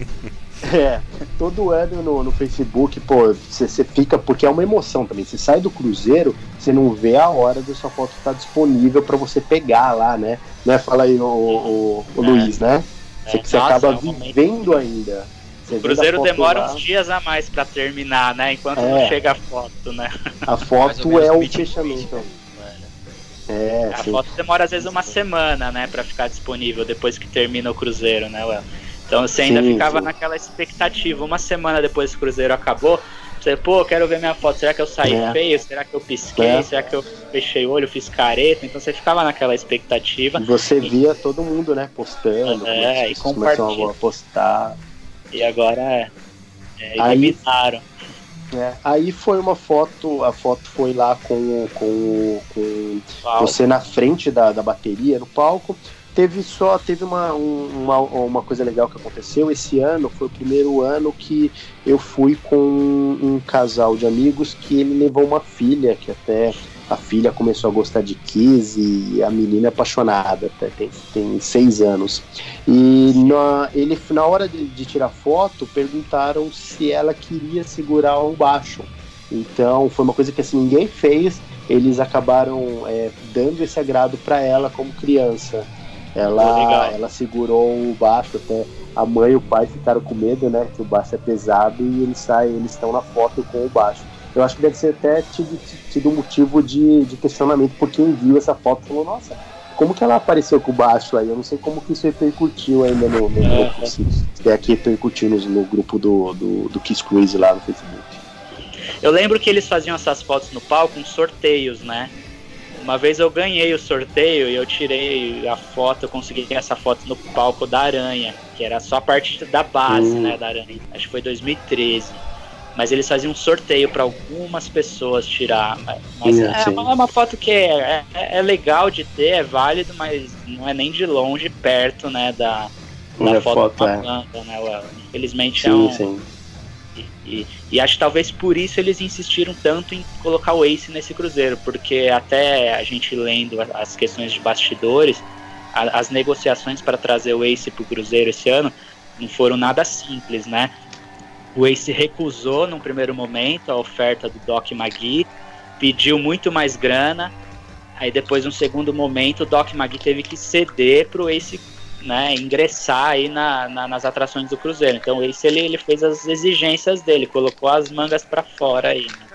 É, todo ano no, no Facebook, pô, você fica, porque é uma emoção também. Você sai do cruzeiro, você não vê a hora da sua foto estar tá disponível para você pegar lá, né? Né? Fala aí, o, o, o é. Luiz, né? Você, é, você nossa, acaba é vivendo ainda. o Cruzeiro demora lá. uns dias a mais para terminar, né? Enquanto é. não chega a foto, né? A foto é o fechamento. É, a sim. foto demora às vezes uma semana, né, para ficar disponível depois que termina o Cruzeiro, né, Well? Então você ainda sim, ficava sim. naquela expectativa. Uma semana depois que o Cruzeiro acabou, você, pô, quero ver minha foto. Será que eu saí é. feio? Será que eu pisquei? É. Será que eu fechei o olho, fiz careta? Então você ficava naquela expectativa. Você e... via todo mundo, né, postando. É, e compartilhando. a postar. E agora é. é eliminaram. Aí, é, aí foi uma foto, a foto foi lá com, com, com você na frente da, da bateria no palco. Teve só teve uma, uma, uma coisa legal que aconteceu. Esse ano foi o primeiro ano que eu fui com um casal de amigos que ele levou uma filha que até a filha começou a gostar de Kiss e a menina é apaixonada até tem, tem seis anos e na, ele na hora de, de tirar foto perguntaram se ela queria segurar o baixo então foi uma coisa que assim ninguém fez eles acabaram é, dando esse agrado para ela como criança ela, ela segurou o baixo até a mãe e o pai ficaram com medo, né? Que o baixo é pesado e eles saem, eles estão na foto com o baixo. Eu acho que deve ser até tido, tido um motivo de, de questionamento, porque quem viu essa foto falou, nossa, como que ela apareceu com o baixo aí? Eu não sei como que isso repercutiu ainda no, no é. grupo, se, se é repercutiu no, no grupo do, do, do Kiss Cruise lá no Facebook. Eu lembro que eles faziam essas fotos no palco com sorteios, né? Uma vez eu ganhei o sorteio e eu tirei a foto, eu consegui essa foto no palco da Aranha, que era só a parte da base, uhum. né, da Aranha. Acho que foi 2013. Mas eles faziam um sorteio para algumas pessoas tirar. Mas é, é, uma, é, uma, foto que é, é, é, legal de ter, é válido, mas não é nem de longe perto, né, da, da foto, foto da banda, né? Infelizmente sim, é um. Sim e, e, acho que talvez por isso eles insistiram tanto em colocar o Ace nesse cruzeiro, porque até a gente lendo as questões de bastidores, a, as negociações para trazer o Ace para o cruzeiro esse ano não foram nada simples, né? O Ace recusou num primeiro momento a oferta do Doc Magui, pediu muito mais grana, aí depois, num segundo momento, o Doc Magui teve que ceder para o Ace né, ingressar aí na, na, nas atrações do Cruzeiro. Então esse ele, ele fez as exigências dele, colocou as mangas para fora aí. Né?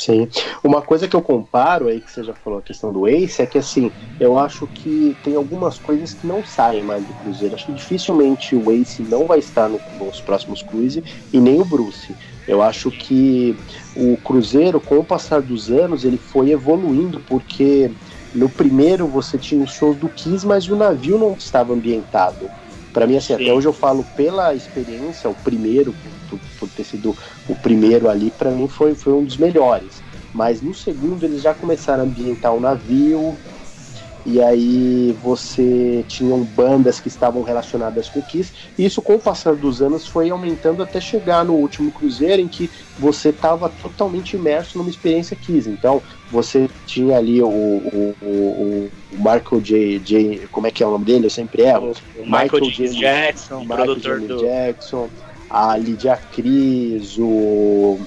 Sim. Uma coisa que eu comparo aí, que você já falou a questão do Ace, é que assim, eu acho que tem algumas coisas que não saem mais do Cruzeiro. Acho que dificilmente o Ace não vai estar no, nos próximos Cruise e nem o Bruce. Eu acho que o Cruzeiro, com o passar dos anos, ele foi evoluindo, porque no primeiro você tinha os shows do Kiss, mas o navio não estava ambientado. Para mim, assim, Sim. até hoje eu falo pela experiência, o primeiro, por, por ter sido o primeiro ali, para mim foi, foi um dos melhores. Mas no segundo eles já começaram a ambientar o navio, e aí você tinham bandas que estavam relacionadas com o Kiss, e isso com o passar dos anos foi aumentando até chegar no último cruzeiro em que você estava totalmente imerso numa experiência Kiss. Então você tinha ali o, o, o, o Michael J, J, como é que é o nome dele? Eu sempre erro. O Michael, Michael J. Jackson, Michael produtor do... Jackson, a Lydia Cris, o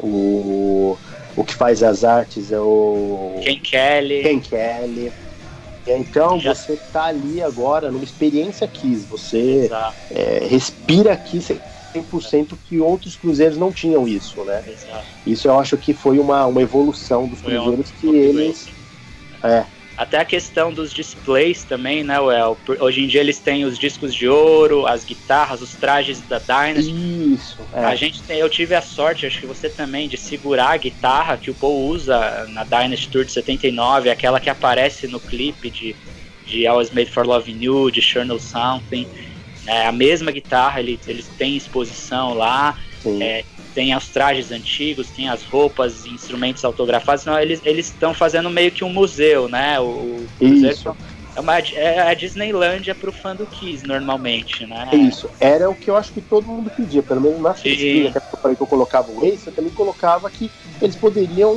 o o que faz as artes é o. Ken Kelly. Ken Kelly. Então Já... você tá ali agora numa experiência Kiss, você é, respira aqui 100% que outros cruzeiros não tinham isso, né? Exato. Isso eu acho que foi uma, uma evolução dos foi cruzeiros que eles. É, Até a questão dos displays também, né, Well? Hoje em dia eles têm os discos de ouro, as guitarras, os trajes da Dynasty. Isso. É. A gente tem, eu tive a sorte, acho que você também, de segurar a guitarra que o Paul usa na Dynasty Tour de 79, aquela que aparece no clipe de, de I Was Made for Loving You, de Know Something. É a mesma guitarra, eles, eles têm exposição lá. É, tem os trajes antigos, tem as roupas, instrumentos autografados, então eles estão fazendo meio que um museu, né? O, o Isso. É, uma, é a Disneylândia pro fã do Kiss, normalmente, né? Isso, era o que eu acho que todo mundo pedia, pelo menos na pesquisa que eu falei que eu colocava o Ace, eu também colocava que eles poderiam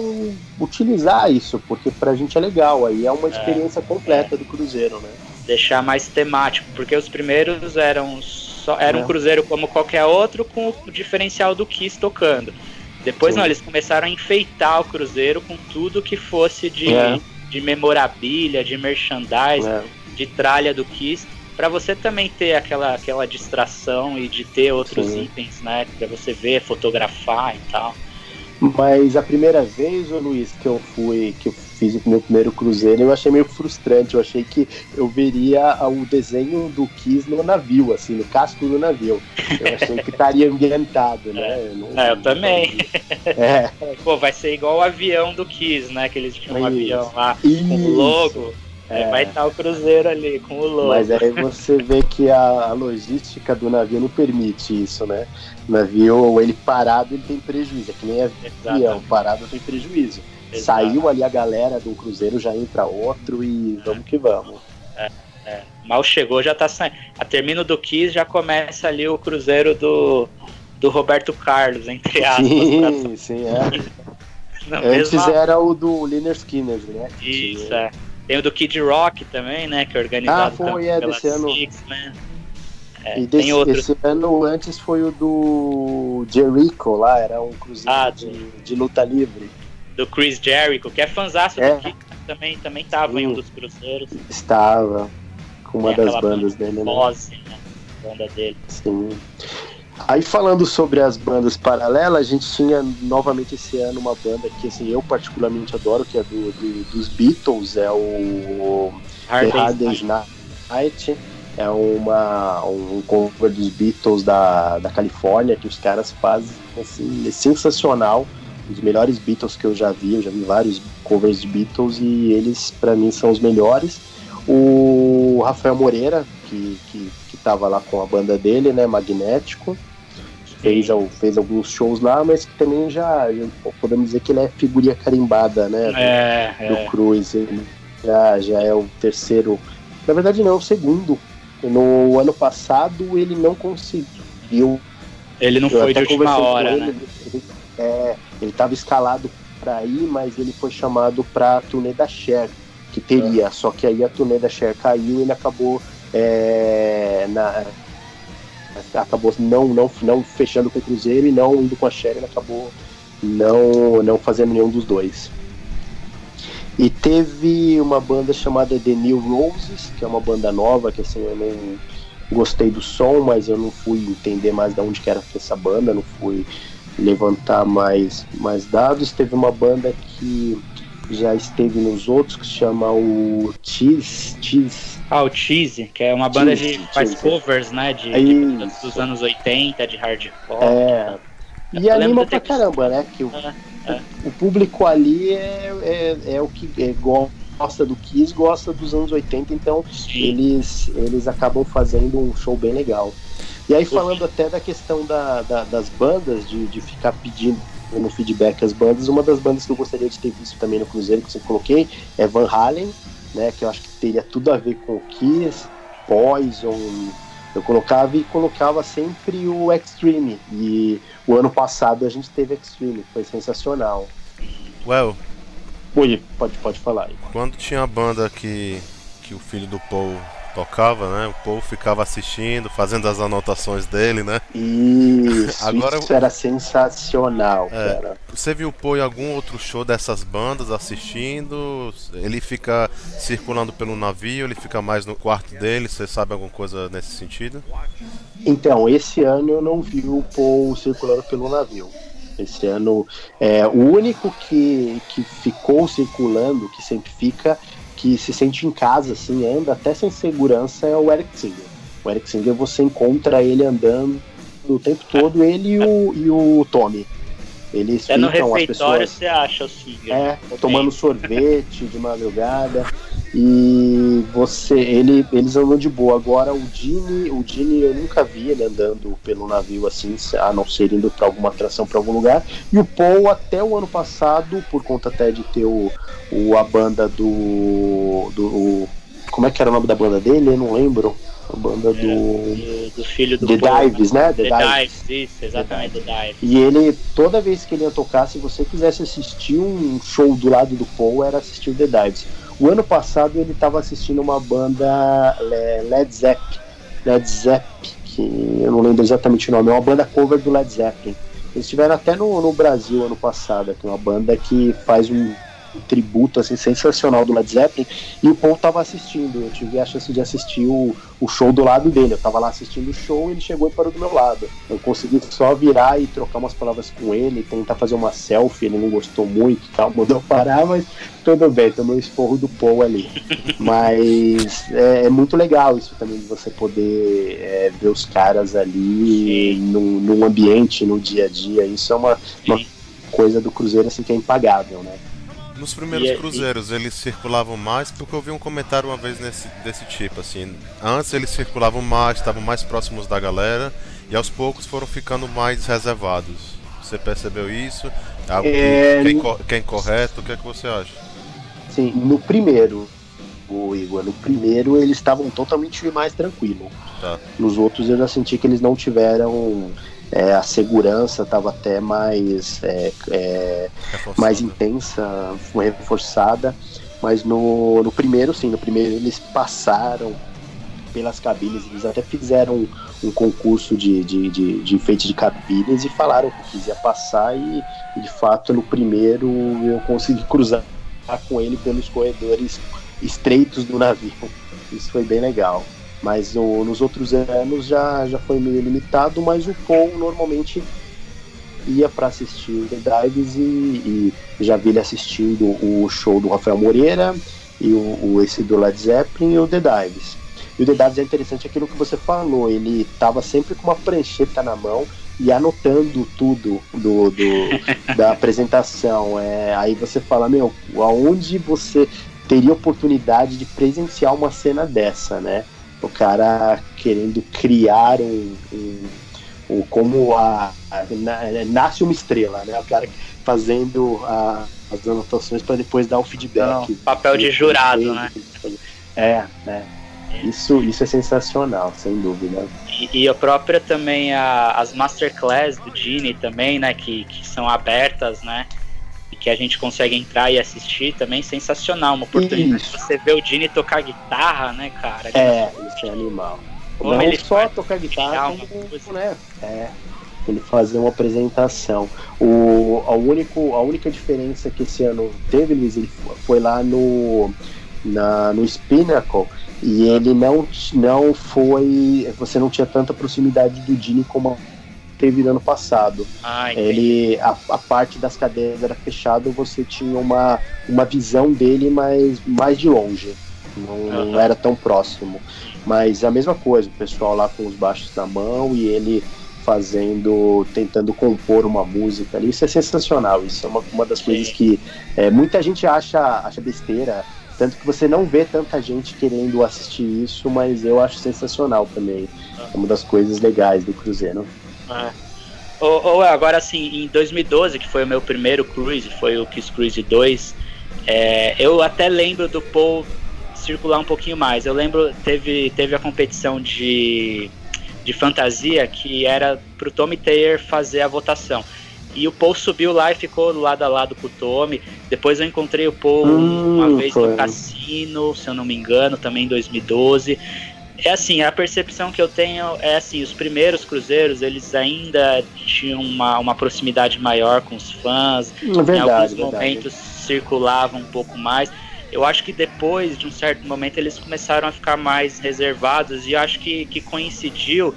utilizar isso, porque pra gente é legal, aí é uma é. experiência é, completa é. do Cruzeiro, né? Deixar mais temático, porque os primeiros eram só, era um é. cruzeiro como qualquer outro, com o diferencial do Kiss tocando. Depois Sim. não, eles começaram a enfeitar o cruzeiro com tudo que fosse de, é. de memorabilia, de merchandising, é. de tralha do Kiss, para você também ter aquela, aquela distração e de ter outros Sim. itens, né? Para você ver, fotografar e tal. Mas a primeira vez, ô Luiz, que eu fui, que eu fiz o meu primeiro cruzeiro, eu achei meio frustrante. Eu achei que eu veria o desenho do Kiss no navio, assim, no casco do navio. Eu achei que estaria ambientado, né? É, não, é, eu também. É. Pô, vai ser igual o avião do Kiss, né? Que eles tinham um avião lá Isso. com o logo. É. Vai estar o cruzeiro ali com o logo. Mas aí você vê que a, a, logística do navio não permite isso, né? O navio, ele parado, ele tem prejuízo. É que nem avião, parado tem prejuízo. Exato. Saiu ali a galera do cruzeiro, já entra outro e é. vamos que vamos. É, é. Mal chegou, já tá saindo. A termino do Kiss já começa ali o cruzeiro do, do Roberto Carlos, entre aspas. Sim, pra... sim, é. Antes mesma... era o do Liner Skinner, né? Isso, é. Tem o do Kid Rock também, né? Que é organizado ah, foi, é, desse ano. Six, né? É, e desse, esse ano antes foi o do Jericho lá, era um cruzeiro ah, de, de, luta livre. Do Chris Jericho, que é fanzaço é. do também, também tava Sim. em um dos cruzeiros. Estava, com uma das bandas dele, né? Bose, né? Banda dele. Sim. Aí falando sobre as bandas paralelas, a gente tinha novamente esse ano uma banda que assim, eu particularmente adoro, que é do, do dos Beatles, é o Hard The Hard Day's Night. É uma, um cover dos Beatles da, da Califórnia que os caras fazem assim, é sensacional. Dos melhores Beatles que eu já vi, eu já vi vários covers de Beatles e eles para mim são os melhores. O Rafael Moreira, que, que, que tava lá com a banda dele, né, Magnético fez, fez alguns shows lá, mas que também já, podemos dizer que ele é figurinha carimbada, né? É, do, é. Cruz. Ele já, já é o terceiro. Na verdade, não, é o segundo. No ano passado ele não conseguiu. Ele não foi de última hora, né? Ele, é, ele estava escalado para ir, mas ele foi chamado para a turnê da Cher, que teria. É. Só que aí a turnê da Cher caiu e ele acabou é, na, acabou não, não, não fechando com o Cruzeiro e não indo com a Sharon, acabou não, não fazendo nenhum dos dois. E teve uma banda chamada The New Roses, que é uma banda nova, que assim, eu não gostei do som, mas eu não fui entender mais de onde que era essa banda, não fui levantar mais, mais dados. Teve uma banda que já esteve nos outros, que se chama o Cheese, Cheese ah, o Cheese, que é uma banda Cheese, de faz Cheese. covers, né? De, de, dos anos 80, de hardcore. É. E anima pra caramba, né? Que o, é, é. o público ali é, é, é o que é, gosta do Kiss, gosta dos anos 80, então eles, eles acabam fazendo um show bem legal. E aí, falando até da questão da, da, das bandas, de, de ficar pedindo no feedback as bandas, uma das bandas que eu gostaria de ter visto também no Cruzeiro, que você coloquei, é Van Halen, né? Que eu acho que teria tudo a ver com o Kiss, Poison. Eu colocava e colocava sempre o Extreme. E o ano passado a gente teve Extreme, foi sensacional. Well. Oi, pode, pode falar aí. Quando tinha a banda que, que o filho do Paul tocava, né? O povo ficava assistindo, fazendo as anotações dele, né? Isso, Agora, isso era sensacional, é, cara. Você viu o Paul em algum outro show dessas bandas assistindo? Ele fica circulando pelo navio, ele fica mais no quarto dele, você sabe alguma coisa nesse sentido? Então, esse ano eu não vi o Paul circulando pelo navio. Esse ano, é, o único que, que ficou circulando, que sempre fica, que se sente em casa, assim, anda até sem segurança, é o Eric Singer. O Eric Singer você encontra ele andando o tempo todo, ele e o, e o Tommy. Eles Até no ficam, as refeitório pessoas você acha o é, tomando sorvete de madrugada. E você, ele, eles andam de boa. Agora o Dini, o Dini eu nunca vi ele andando pelo navio assim, a não ser indo para alguma atração para algum lugar. E o Paul até o ano passado, por conta até de ter o, o a banda do, do o- como é que era o nome da banda dele? Eu não lembro. A banda do Do, do filho do The Paul. Dives, né? The, The Dives. Dives, isso, exatamente, The Dives. E ele, toda vez que ele ia tocar, se você quisesse assistir um show do lado do Paul, era assistir o The Dives. O ano passado ele estava assistindo uma banda Le- Led Zeppelin, Led Zeppelin, que eu não lembro exatamente o nome, é uma banda cover do Led Zeppelin. Eles estiveram até no, no Brasil ano passado, que é uma banda que faz um tributo assim sensacional do Led Zeppelin, e o Paul estava assistindo. Eu tive a chance de assistir o, o show do lado dele. Eu tava lá assistindo o show e ele chegou e parou do meu lado. Eu consegui só virar e trocar umas palavras com ele, tentar fazer uma selfie, ele não gostou muito e tal, mandou parar, mas tudo bem, tomei o esporro do Paul ali. Mas é, é muito legal isso também de você poder é, ver os caras ali num, num ambiente, no dia a dia. Isso é uma, uma coisa do Cruzeiro assim que é impagável, né? Nos primeiros E- e- cruzeiros eles circulavam mais porque eu vi um comentário uma vez nesse, desse tipo, assim. Antes eles circulavam mais, estavam mais próximos da galera e aos poucos foram ficando mais reservados. Você percebeu isso? É algo que- É, que, é que é incorreto? O que é que você acha? Sim, no primeiro, o Igor, no primeiro eles estavam totalmente mais tranquilos. Tá. Nos outros eu já senti que eles não tiveram é, a segurança, estava até mais, é, é, mais intensa, reforçada. Mas no, no primeiro, sim, no primeiro eles passaram pelas cabines, eles até fizeram um, concurso de, de, de, de enfeite de cabines e falaram que quisia passar e, de fato no primeiro eu consegui cruzar com ele pelos corredores estreitos do navio. Isso foi bem legal. Mas no- nos outros anos já, já foi meio limitado, mas o Paul normalmente ia para assistir o The Dives e, e já vi ele assistindo o show do Rafael Moreira e o, o- esse do Led Zeppelin e o The Dives. E o The Dives é interessante aquilo que você falou, ele tava sempre com uma prancheta na mão e anotando tudo do, do- da apresentação. É, aí você fala, meu, aonde você teria oportunidade de presenciar uma cena dessa, né? O cara querendo criar um, um- um- como a, a- na- nasce uma estrela, né? O cara fazendo a- as anotações para depois dar o feedback. Não, papel de jurado, né? É, é. Isso, isso é sensacional, sem dúvida. E, e a própria também, a- as masterclass do Gini também, né? Que, que são abertas, né? Que a gente consegue entrar e assistir também, sensacional. Uma oportunidade Isso. de você ver o Gini tocar guitarra, né, cara? É, isso é animal. Como Não ele só tocar guitarra, como, né? É, ele fazer uma apresentação. O, a, único, a única diferença que esse ano teve, Luiz, ele fo- foi lá no, na, no Spinnacle e ele não, não foi. Você não tinha tanta proximidade do Dini como teve no ano passado. Ah. Ele, a, a parte das cadeiras era fechada, você tinha uma, uma visão dele mais, mais de longe. Não, não Aham. era tão próximo. Mas a mesma coisa, o pessoal lá com os baixos na mão e ele fazendo, tentando compor uma música ali. Isso é sensacional. Isso é uma, uma das Sim. coisas que é, muita gente acha, acha besteira. Tanto que você não vê tanta gente querendo assistir isso, mas eu acho sensacional também. É uma das coisas legais do Cruzeiro. É. Ou, ou agora assim, em 2012, que foi o meu primeiro cruise, foi o Kiss Cruise 2, é, eu até lembro do Paul circular um pouquinho mais. Eu lembro, teve, teve a competição de, de fantasia que era pro Tommy Taylor fazer a votação. E o Paul subiu lá e ficou lado a lado com o Tommy. Depois eu encontrei o Paul Hum, uma vez foi. no cassino, se eu não me engano, também em 2012. É assim, a percepção que eu tenho é assim, os primeiros cruzeiros, eles ainda tinham uma, uma proximidade maior com os fãs, É em alguns verdade, verdade. momentos circulavam um pouco mais. Eu acho que depois de um certo momento eles começaram a ficar mais reservados e acho que, que coincidiu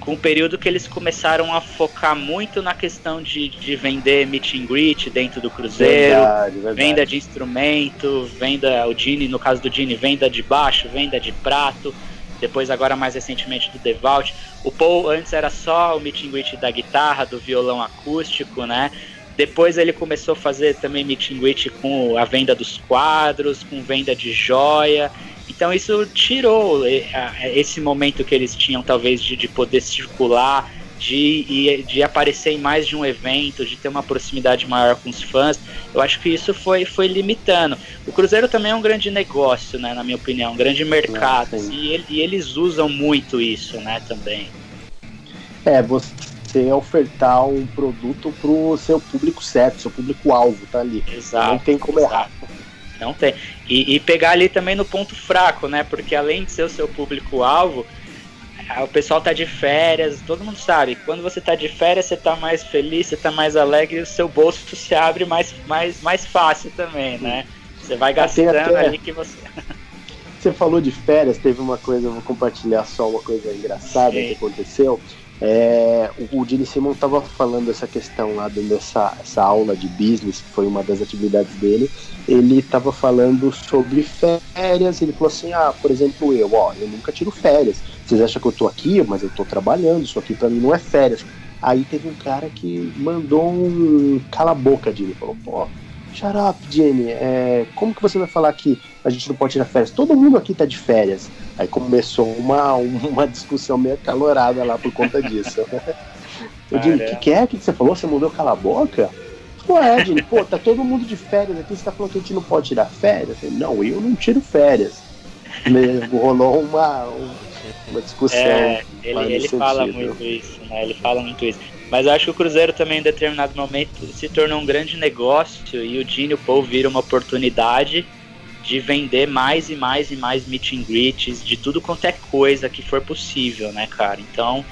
com um período que eles começaram a focar muito na questão de, de vender meet and greet dentro do cruzeiro, verdade, verdade. venda de instrumento, venda, o Dini, no caso do Dini, venda de baixo, venda de prato, depois agora mais recentemente do Devault. O Paul antes era só o meet and greet da guitarra, do violão acústico, né? Depois ele começou a fazer também meet and greet com a venda dos quadros, com venda de joia. Então isso tirou esse momento que eles tinham, talvez, de, de poder circular, de, de aparecer em mais de um evento, de ter uma proximidade maior com os fãs. Eu acho que isso foi, foi limitando. O Cruzeiro também é um grande negócio, né, na minha opinião, um grande mercado. Ah, e, e, eles usam muito isso, né, também. É, você ofertar um produto pro seu público certo, seu público-alvo, tá ali. Exato. Não tem como exato. errar. Não tem. E, e, pegar ali também no ponto fraco, né? Porque além de ser o seu público-alvo, o pessoal tá de férias, todo mundo sabe. Quando você tá de férias, você tá mais feliz, você tá mais alegre e o seu bolso se abre mais, mais, mais fácil também, né? Você vai gastando até... ali que você. Você falou de férias, teve uma coisa, eu vou compartilhar só uma coisa engraçada Sim. que aconteceu. É, o, Gene Simon estava falando essa questão lá dentro dessa essa aula de business, que foi uma das atividades dele. Ele estava falando sobre férias. Ele falou assim: Ah, por exemplo, eu, ó, eu nunca tiro férias. Vocês acham que eu tô aqui, mas eu tô trabalhando. Isso aqui para mim não é férias. Aí teve um cara que mandou um cala a boca, Gene. Falou: Pô, shut up, Jenny. É, como que você vai falar que a gente não pode tirar férias? Todo mundo aqui tá de férias. Aí começou uma, uma discussão meio acalorada lá por conta disso. Eu digo, o que, que é? O que, você falou? Você mudou cala a boca? Pô, é, Jenny, pô, tá todo mundo de férias aqui, você tá falando que a gente não pode tirar férias? Eu falei, não, eu não tiro férias. Rolou uma, uma discussão. É, ele, ele fala muito isso, né? Ele fala muito isso. Mas eu acho que o Cruzeiro também, em determinado momento, se tornou um grande negócio e o Dini e o Paul viram uma oportunidade de vender mais e mais e mais meet and greets, de tudo quanto é coisa que for possível, né, cara? Então,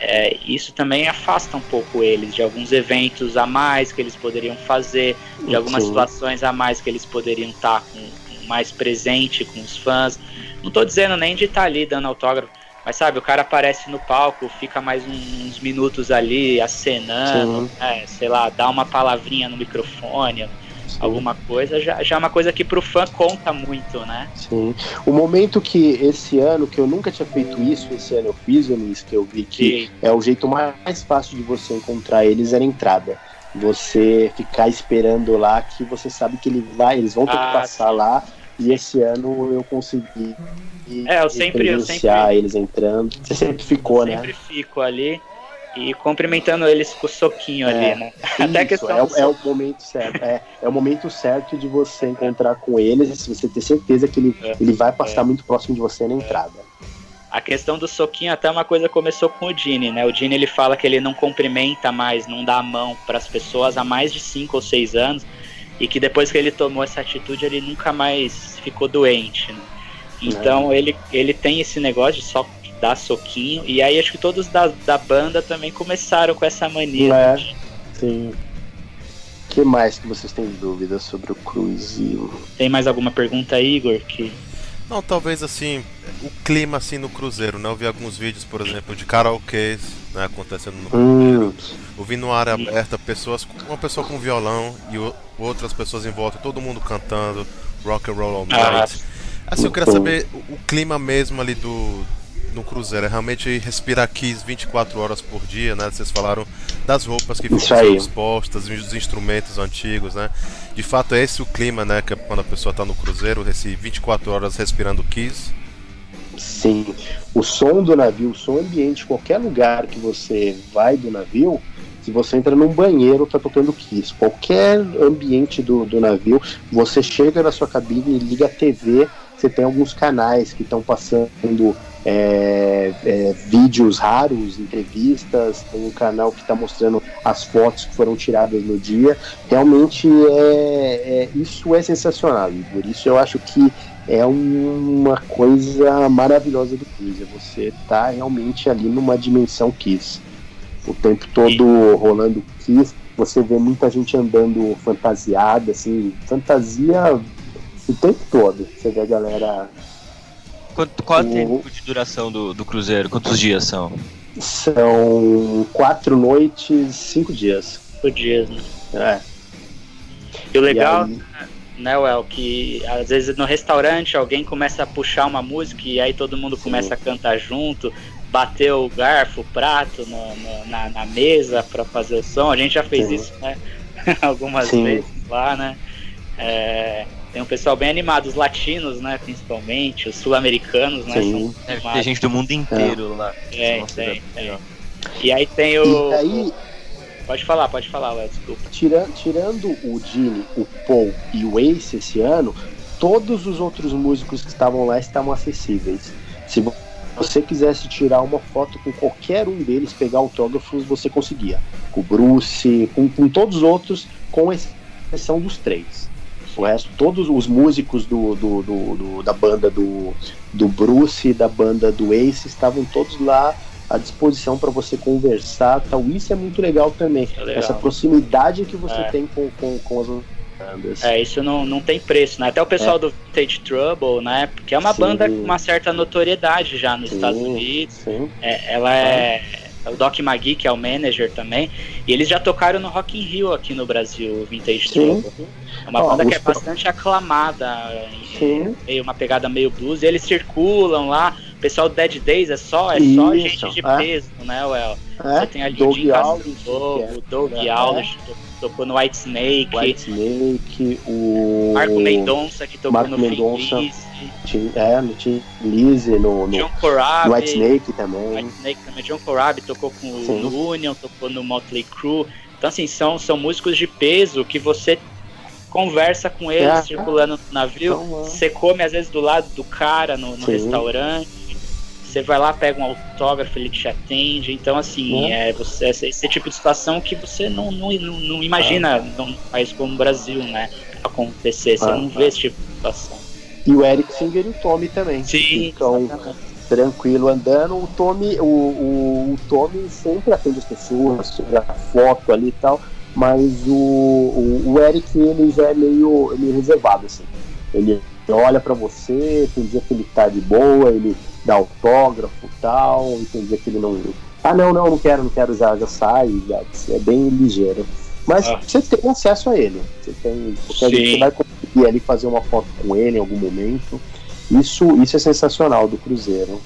é, isso também afasta um pouco eles de alguns eventos a mais que eles poderiam fazer, de algumas Sim. situações a mais que eles poderiam estar com, com mais presente com os fãs. Não estou dizendo nem de estar ali dando autógrafo, mas sabe, o cara aparece no palco, fica mais uns minutos ali acenando, é, sei lá, dá uma palavrinha no microfone. Alguma coisa, já, já é uma coisa que pro fã conta muito, né? Sim. O momento que esse ano, que eu nunca tinha feito isso, esse ano eu fiz, Luiz, que eu vi que Sim. é o jeito mais fácil de você encontrar eles era a entrada. Você ficar esperando lá que você sabe que ele vai, eles vão ter ah, que passar sim. lá e esse ano eu consegui é, eu sempre, eu sempre eles entrando. Você sempre ficou, né? Sempre fico ali e cumprimentando eles com o soquinho é, ali, né? Até questão é, é, o momento certo. É, é o momento certo de você encontrar com eles, se você ter certeza que ele, é, ele vai passar é. muito próximo de você na entrada. A questão do soquinho até uma coisa começou com o Dini, né? O Dini ele fala que ele não cumprimenta mais, não dá a mão para as pessoas há mais de 5 ou 6 anos e que depois que ele tomou essa atitude ele nunca mais ficou doente. Né? Então é. ele, ele tem esse negócio de só dar soquinho. E aí acho que todos da, da banda também começaram com essa mania. É, de... sim. O que mais que vocês têm dúvidas sobre o Cruzeiro? Tem mais alguma pergunta aí, Igor? Que... Não, talvez assim, o clima assim no Cruzeiro, né? Eu vi alguns vídeos, por exemplo, de karaokês, né, acontecendo no Cruzeiro. Hum. Eu vi no área aberta pessoas, uma pessoa com violão e outras pessoas em volta, todo mundo cantando rock and roll all ah, night. Ah. Assim, eu queria saber o, o clima mesmo ali do, no Cruzeiro. É realmente respirar Kiss 24 horas por dia, né? Vocês falaram das roupas que ficam expostas, dos instrumentos antigos, né? De fato, é esse o clima, né? Que é quando a pessoa está no Cruzeiro, esse 24 horas respirando Kiss. Sim. O som do navio, o som ambiente, qualquer lugar que você vai do navio, se você entra num banheiro, tá tocando Kiss. Qualquer ambiente do, do navio, você chega na sua cabine e liga a TV você tem alguns canais que estão passando é, é, vídeos raros, entrevistas, tem um canal que está mostrando as fotos que foram tiradas no dia. Realmente é, é isso é sensacional, por isso eu acho que é uma coisa maravilhosa do. É você tá realmente ali numa dimensão Kiss. O tempo todo rolando Kiss, você vê muita gente andando fantasiada, assim, fantasia o tempo todo. Você vê a galera. Quanto, qual é o tempo de duração do, do cruzeiro? Quantos dias são? São quatro noites, cinco dias. Cinco dias, né? É. E o legal, e aí... né, Well, que às vezes no restaurante alguém começa a puxar uma música e aí todo mundo Sim. começa a cantar junto, bater o garfo, o prato no, no, na, na, mesa para fazer o som. A gente já fez Sim. isso, né? Algumas Sim. vezes lá, né? É, tem um pessoal bem animado, os latinos, né, principalmente, os sul-americanos, né? Sim. tem gente do mundo inteiro é. lá. É, tem, tem. E aí tem o. E aí, Pode falar, pode falar, Léo, desculpa. Tirando, tirando o Gene, o Paul e o Ace esse ano, todos os outros músicos que estavam lá estavam acessíveis. Se você quisesse tirar uma foto com qualquer um deles, pegar autógrafos, você conseguia. Com o Bruce, com, com todos os outros, com exceção dos três. O resto, todos os músicos do, do, do, do da banda do, do Bruce e da banda do Ace estavam todos lá à disposição para você conversar tal. Isso é muito legal também. É legal. Essa proximidade que você é. tem com, com, com as bandas. É, isso não, não tem preço, né? Até o pessoal é. do Vintage Trouble, né? Porque é uma sim. banda com uma certa notoriedade já nos sim, Estados Unidos. Sim. É, ela é. O Doc Magui, que é o manager também, e eles já tocaram no Rock in Rio aqui no Brasil, o Vintage Trouble. É uma banda que é bastante aclamada, meio uma pegada meio blues, e eles circulam lá, o pessoal do Dead Days é só, é Isso, só gente de é. peso, né, Well? É, Você tem ali Doug o Jim Castro o Doug é, Aldrich, tocou no White Snake. White Snake, o. Marco Mendonça, que tocou Marco no Mendonça, É, no Tim Lizzy, no, no, John Corabi, no White Snake também. White Snake também. John Corabi tocou com Sim. no Union, tocou no Motley Crue. Então, assim, são, são músicos de peso que você conversa com eles é, circulando no navio. Então, você come, às vezes, do lado do cara no, no restaurante você vai lá, pega um autógrafo, ele te atende. Então, assim, é, você, esse, esse tipo de situação que você não, não, não, não imagina ah. num país como o Brasil, né? Acontecer. Você ah, não vê esse tipo de situação. E o Eric Singer e o Tommy também. Sim. Então, tranquilo andando. O Tommy, o, o, o Tommy sempre atende as pessoas, tira foto ali e tal. Mas o, o, o Eric, ele já é meio, meio reservado, assim. Ele olha para você, tem dia que ele tá de boa, ele dar autógrafo e tal, entendia que ele não. Ah, não, não, não quero, não quero, já, já sai, já, é bem ligeiro. Mas ah. você tem acesso a ele. Você tem. Porque você vai conseguir ali fazer uma foto com ele em algum momento. Isso, isso é sensacional do Cruzeiro.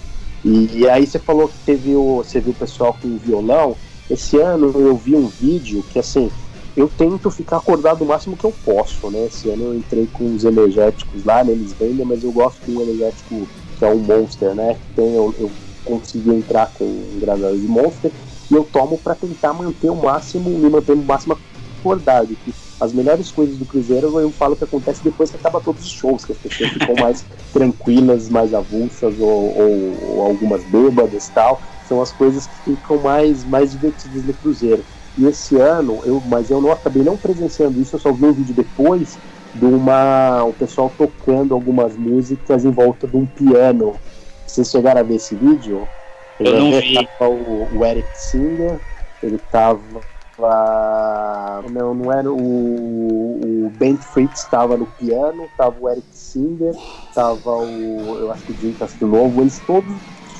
E, e aí você falou que teve o, você viu o pessoal com o violão. Esse ano eu vi um vídeo que assim, eu tento ficar acordado o máximo que eu posso, né? Esse ano eu entrei com os energéticos lá, né? eles vendem, mas eu gosto de um energético que é um Monster, né? Tem, eu, eu consegui entrar com um granada de Monster e eu tomo para tentar manter o máximo, me manter o máximo acordado. Que as melhores coisas do Cruzeiro eu falo que acontece depois que acaba todos os shows, que as pessoas ficam mais tranquilas, mais avulsas ou, ou, ou algumas bêbadas e tal. São as coisas que ficam mais, mais divertidas no Cruzeiro. E esse ano, eu, mas eu não acabei não presenciando isso, eu só vi o vídeo depois de uma o pessoal tocando algumas músicas em volta de um piano. Vocês chegaram a ver esse vídeo? Eu, eu não vi. Tava o, o Eric Singer, ele tava não, não era o, o Ben Fritz estava no piano, tava o Eric Singer, tava o eu acho que o Jim Castro Novo, eles todos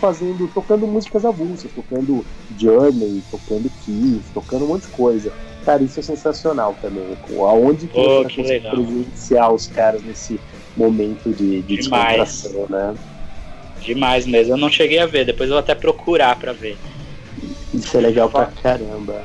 fazendo, tocando músicas avulsas, tocando Journey, tocando Kiss, tocando um monte de coisa. Cara, isso é sensacional também. Aonde que oh, você vai presenciar os caras nesse momento de, de descontração, né? Demais mesmo. Eu não cheguei a ver, depois eu vou até procurar para ver. Isso é legal pra caramba.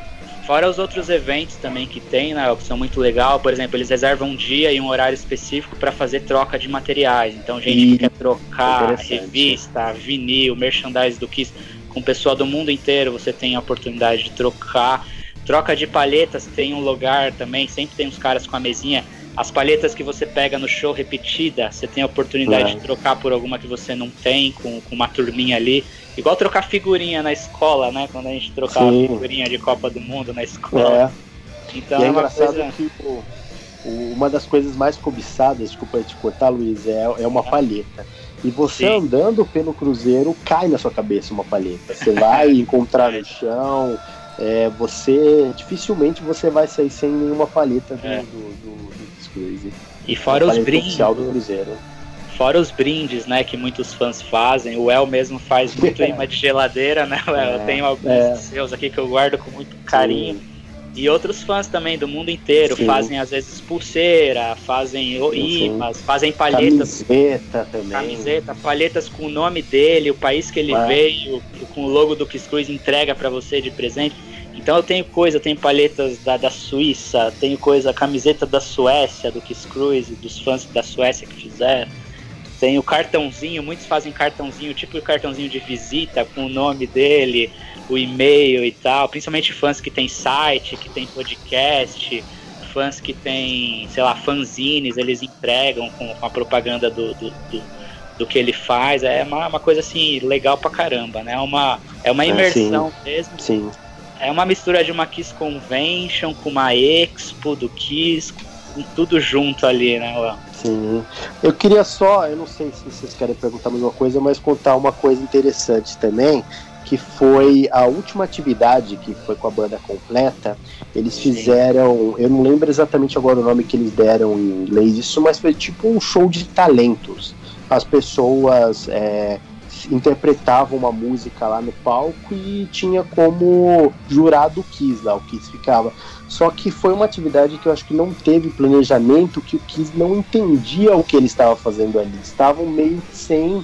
Fora os outros eventos também que tem, né, que são muito legal. Por exemplo, eles reservam um dia e um horário específico para fazer troca de materiais. Então, gente e... que quer trocar revista, vinil, merchandise do Kiss com o pessoal do mundo inteiro, você tem a oportunidade de trocar. Troca de palhetas tem um lugar também, sempre tem uns caras com a mesinha. As palhetas que você pega no show repetida, você tem a oportunidade é. de trocar por alguma que você não tem, com, com uma turminha ali. Igual trocar figurinha na escola, né? Quando a gente trocava Sim. figurinha de Copa do Mundo na escola. É. Então e é, é engraçado coisa... que o, uma das coisas mais cobiçadas, desculpa te cortar, Luiz, é, é uma é. palheta. E você Sim. andando pelo cruzeiro, cai na sua cabeça uma palheta. Você vai encontrar no chão, é, você dificilmente você vai sair sem nenhuma palheta do, é. do, do, do E fora os brindes. do Cruzeiro. Fora os brindes, né, que muitos fãs fazem. O El mesmo faz muito imã de geladeira, né? É, eu tenho alguns é. seus aqui que eu guardo com muito carinho. Sim. E outros fãs também do mundo inteiro Sim. fazem às vezes pulseira, fazem imãs, fazem palhetas. Camiseta também. Camiseta, palhetas com o nome dele, o país que ele é. veio, com o logo do Kiss Cruise entrega para você de presente. Então eu tenho coisa, eu tenho palhetas da, da Suíça, tenho coisa, camiseta da Suécia, do Kiss Cruise, dos fãs da Suécia que fizeram. Tem o cartãozinho, muitos fazem cartãozinho, tipo o cartãozinho de visita com o nome dele, o e-mail e tal. Principalmente fãs que tem site, que tem podcast, fãs que tem, sei lá, fanzines, eles entregam com, com a propaganda do, do, do, do, que ele faz. É uma, uma coisa assim, legal pra caramba, né? É uma, é uma imersão sim, mesmo. Sim. É uma mistura de uma Kiss Convention com uma Expo do Kiss, com tudo junto ali, né, Léo? Sim. Eu queria só, eu não sei se vocês querem perguntar a mesma coisa, mas contar uma coisa interessante também, que foi a última atividade que foi com a banda completa. Eles fizeram, eu não lembro exatamente agora o nome que eles deram em inglês, isso, mas foi tipo um show de talentos. As pessoas é, interpretavam uma música lá no palco e tinha como jurado o Kiss lá, o Kiss ficava. Só que foi uma atividade que eu acho que não teve planejamento, que o Kiss não entendia o que ele estava fazendo ali. Estavam meio sem.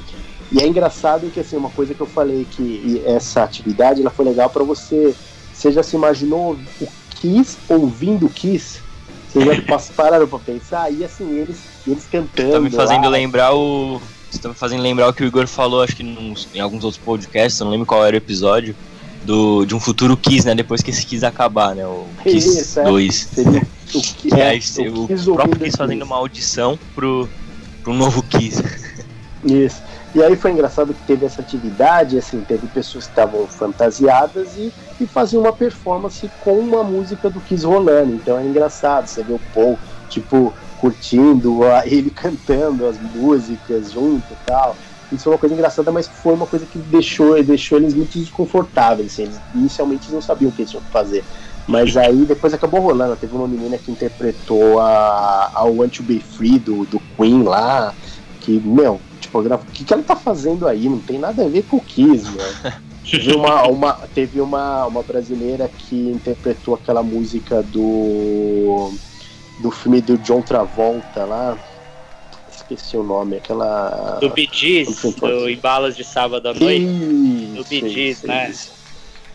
E é engraçado que assim, uma coisa que eu falei que essa atividade ela foi legal para você. Você já se imaginou o Kiss ouvindo o Kiss? Vocês já pararam pra pensar? E assim, eles, eles cantando. Tá me fazendo lá. lembrar o. Você tá me fazendo lembrar o que o Igor falou, acho que nos, em alguns outros podcasts, eu não lembro qual era o episódio do, de um futuro Kiss, né? Depois que esse Kiss acabar, né? O Kiss Isso, 2. É. O, que, é, aí, o, o próprio Kiss fazendo uma audição pro, pro novo Kiss. Isso. E aí foi engraçado que teve essa atividade, assim, teve pessoas que estavam fantasiadas e, e faziam uma performance com uma música do Kiss rolando. Então é engraçado, você vê o Paul, tipo, curtindo, ele cantando as músicas junto e tal. Isso foi uma coisa engraçada, mas foi uma coisa que deixou, deixou eles muito desconfortáveis. Assim. Eles, inicialmente não sabiam o que eles tinham que fazer. Mas aí depois acabou rolando. Teve uma menina que interpretou a, a Want to Be Free do, do Queen lá. Que, meu, tipo, o que, que ela tá fazendo aí? Não tem nada a ver com o Kiss, meu. Teve uma, uma, teve uma, uma brasileira que interpretou aquela música do do filme do John Travolta lá esqueci o nome, aquela. Do Gees, do Embalas de Sábado à Noite. Isso, do Gees, né? Isso.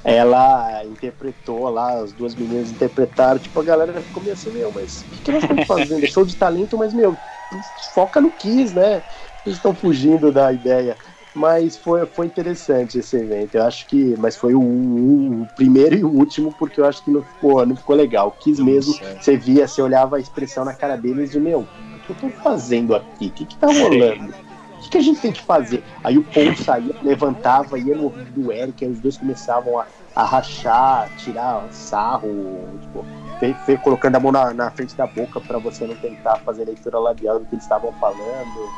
Ela interpretou lá, as duas meninas interpretaram, tipo, a galera ficou meio assim, meu, mas o que, que elas estão fazendo? Show de talento, mas, meu, foca no Kiss, né? Eles estão fugindo da ideia. Mas foi, foi interessante esse evento. Eu acho que. Mas foi o, o, o primeiro e o último, porque eu acho que não ficou, não ficou legal. Quis mesmo, você via, você olhava a expressão na cara deles de meu, que eu tô fazendo aqui? O que que tá rolando? O que, que a gente tem que fazer? Aí o Paul saía, levantava, ia no do Eric, aí os dois começavam a, a rachar, tirar sarro, tipo, fe, fe, colocando a mão na, na frente da boca para você não tentar fazer leitura labial do que eles estavam falando.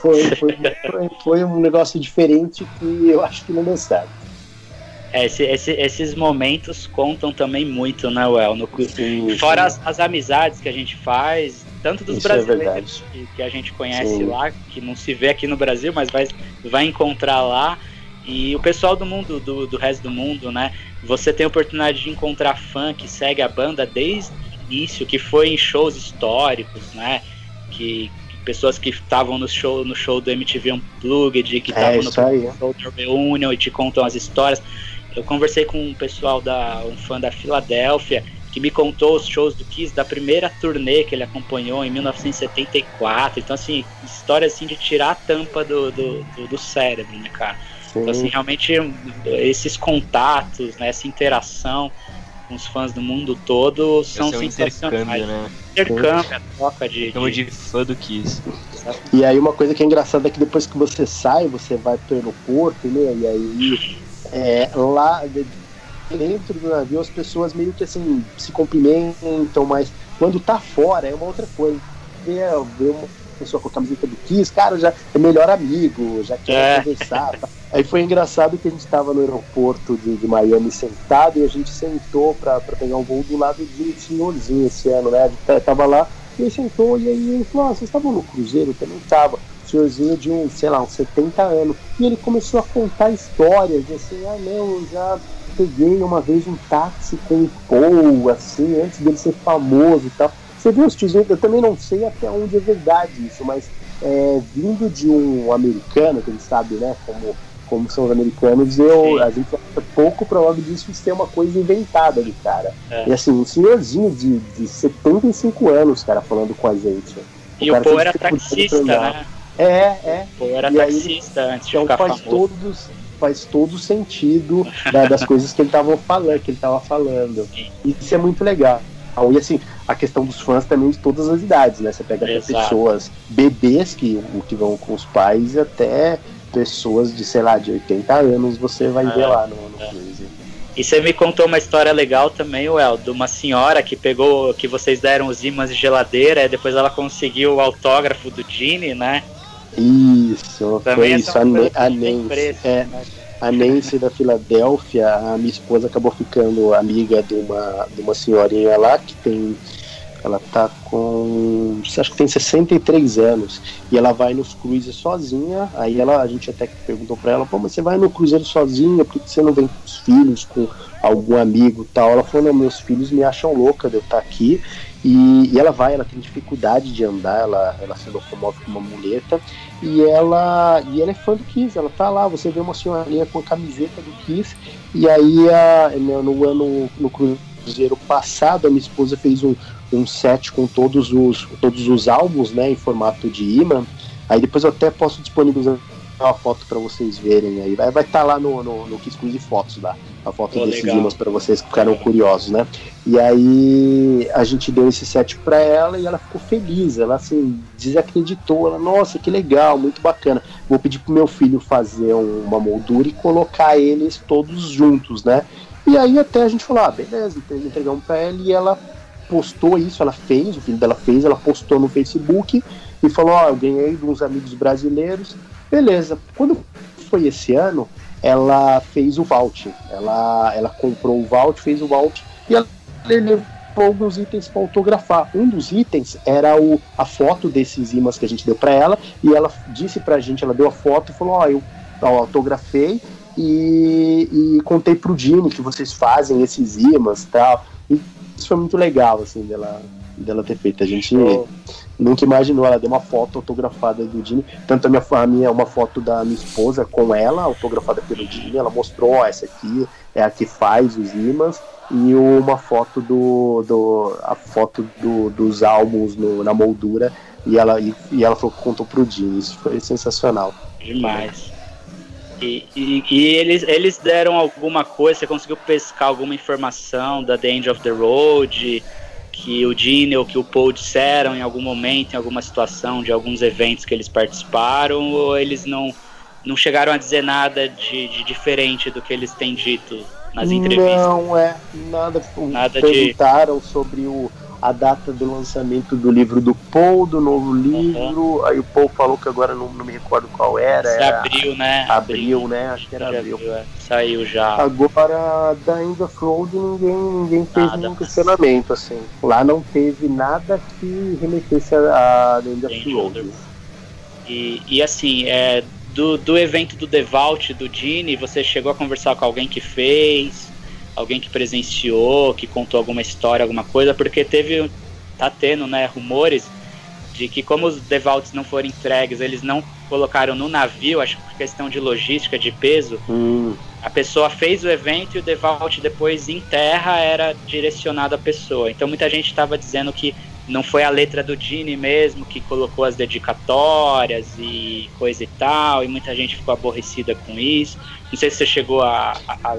Foi, foi, foi, foi, um negócio diferente que eu acho que não deu certo. É, esse, esse, esses momentos contam também muito, né, Well? No, sim, fora sim. As, as, amizades que a gente faz, tanto dos Isso é brasileiros é que, que, a gente conhece sim. lá, que não se vê aqui no Brasil, mas vai, vai encontrar lá. E o pessoal do mundo, do, do resto do mundo, né? Você tem a oportunidade de encontrar fã que segue a banda desde o início, que foi em shows históricos, né? Que, pessoas que estavam no show, no show do MTV Unplugged, que estavam é, no show do Reunion e te contam as histórias. Eu conversei com um pessoal da um fã da Filadélfia que me contou os shows do Kiss da primeira turnê que ele acompanhou em 1974. Então, assim, história assim de tirar a tampa do, do, do, do cérebro, né, cara? Sim. Então, assim, realmente esses contatos, né, essa interação com os fãs do mundo todo são é sensacionais. Né? Intercâmbio, a troca de, de... de fã do Kiss. E aí uma coisa que é engraçada é que depois que você sai, você vai pro aeroporto, né? E aí é, lá dentro do navio as pessoas meio que assim se cumprimentam, mas quando tá fora é uma outra coisa. Ver, ver uma pessoa com a camiseta do Kiss, cara, já é melhor amigo, já quer é. conversar. Tá? Aí foi engraçado que a gente estava no aeroporto de, de, Miami sentado e a gente sentou para pegar um voo do lado de um senhorzinho esse ano, né? A gente tava lá e ele sentou e aí ele falou: ah, vocês estavam no Cruzeiro? Eu também tava senhorzinho de uns, sei lá, uns 70 anos. E ele começou a contar histórias, assim, ah não, eu já peguei uma vez um táxi com o Paul, assim, antes dele ser famoso e tal. Você viu os tiozinhos, eu também não sei até onde é verdade isso, mas é, vindo de um americano, que ele sabe, né, como, como são os americanos, eu, a gente é pouco provável disso ser uma coisa inventada de cara. É. E assim, um senhorzinho de, de 75 anos, cara, falando com a gente. E o, o Paul era taxista, né? É, é. O Paul era e taxista aí, antes de então faz famoso. todos faz todo sentido da, das coisas que ele estava falando, que ele tava falando. Isso é muito legal. E assim, a questão dos fãs também de todas as idades, né? Você pega até pessoas, bebês que, que vão com os pais, até pessoas de, sei lá, de 80 anos você vai ver lá no, no é. E você me contou uma história legal também, Well, de uma senhora que pegou, que vocês deram os imãs de geladeira, e depois ela conseguiu o autógrafo do Gene, né? Isso, também foi isso, a, a Nancy. É, né? A Nancy da Filadélfia, a minha esposa acabou ficando amiga de uma, de uma senhorinha lá que tem. Ela tá com. Acho que tem 63 anos. E ela vai nos cruises sozinha. Aí ela, a gente até perguntou pra ela, pô, mas você vai no cruzeiro sozinha, por que você não vem com os filhos, com algum amigo tal? Ela falou, não, meus filhos me acham louca de eu estar tá aqui. E, e, ela vai, ela tem dificuldade de andar, ela, ela se locomove com uma muleta. E ela, e ela é fã do Kiss, ela tá lá, você vê uma senhorinha com a camiseta do Kiss, e aí a, no, no ano, no cruzeiro passado, a minha esposa fez um, um set com todos os, todos os álbuns, né, em formato de imã, aí depois eu até posso disponibilizar uma foto para vocês verem aí. Vai estar tá lá no, no, no Kiss Cruise Fotos lá, a foto oh, desses imãs para vocês que ficaram curiosos, né? E aí a gente deu esse set para ela e ela ficou feliz. Ela assim desacreditou. Ela, nossa, que legal, muito bacana. Vou pedir pro meu filho fazer uma moldura e colocar eles todos juntos, né? E aí até a gente falou, ah, beleza, então entregamos para ela e ela postou isso, ela fez, o filho dela fez, ela postou no Facebook e falou, ó, oh, eu ganhei de uns amigos brasileiros Beleza. Quando foi esse ano, ela fez o vault. Ela, ela comprou o vault, fez o vault e ela levou alguns itens para autografar. Um dos itens era o, a foto desses imãs que a gente deu para ela e ela disse para a gente, ela deu a foto e falou: Ó, oh, eu, eu autografei e, e contei pro Dini que vocês fazem esses imãs tal. E isso foi muito legal, assim, dela, dela ter feito. A gente. Oh nunca imaginou. Ela deu uma foto autografada do Dini. Tanto a minha, a minha uma foto da minha esposa com ela, autografada pelo Dini. Ela mostrou: ó, essa aqui é a que faz os imãs. E uma foto do. do a foto do, dos álbuns no, na moldura. E ela, e, e ela falou, contou pro Dini. Isso foi sensacional. Demais. E, e, e, eles, eles deram alguma coisa, você conseguiu pescar alguma informação da The End of the Road? Que o Gene ou que o Paul disseram em algum momento, em alguma situação de alguns eventos que eles participaram, ou eles não, não chegaram a dizer nada de, de diferente do que eles têm dito nas entrevistas? Não, é, nada. nada perguntaram de... sobre o, a data do lançamento do livro do Paul, do novo livro. Uhum. Aí o Paul falou que agora não, não me recordo qual era. era abril, né? Abril, né? Acho que era abril. Viu, é. Saiu já. Agora, da End of Road, ninguém, ninguém fez nada, nenhum questionamento, assim. Lá não teve nada que remetesse a, The End of Road. E, e assim, é, do, do evento do Devault, do Gene, você chegou a conversar com alguém que fez? Alguém que presenciou, que contou alguma história, alguma coisa, porque teve, tá tendo, né, rumores de que como os devaults não foram entregues, eles não colocaram no navio, acho que por questão de logística, de peso, hum. a pessoa fez o evento e o devault depois em terra era direcionado à pessoa. Então muita gente estava dizendo que não foi a letra do Dini mesmo que colocou as dedicatórias e coisa e tal, e muita gente ficou aborrecida com isso. Não sei se você chegou a, a, a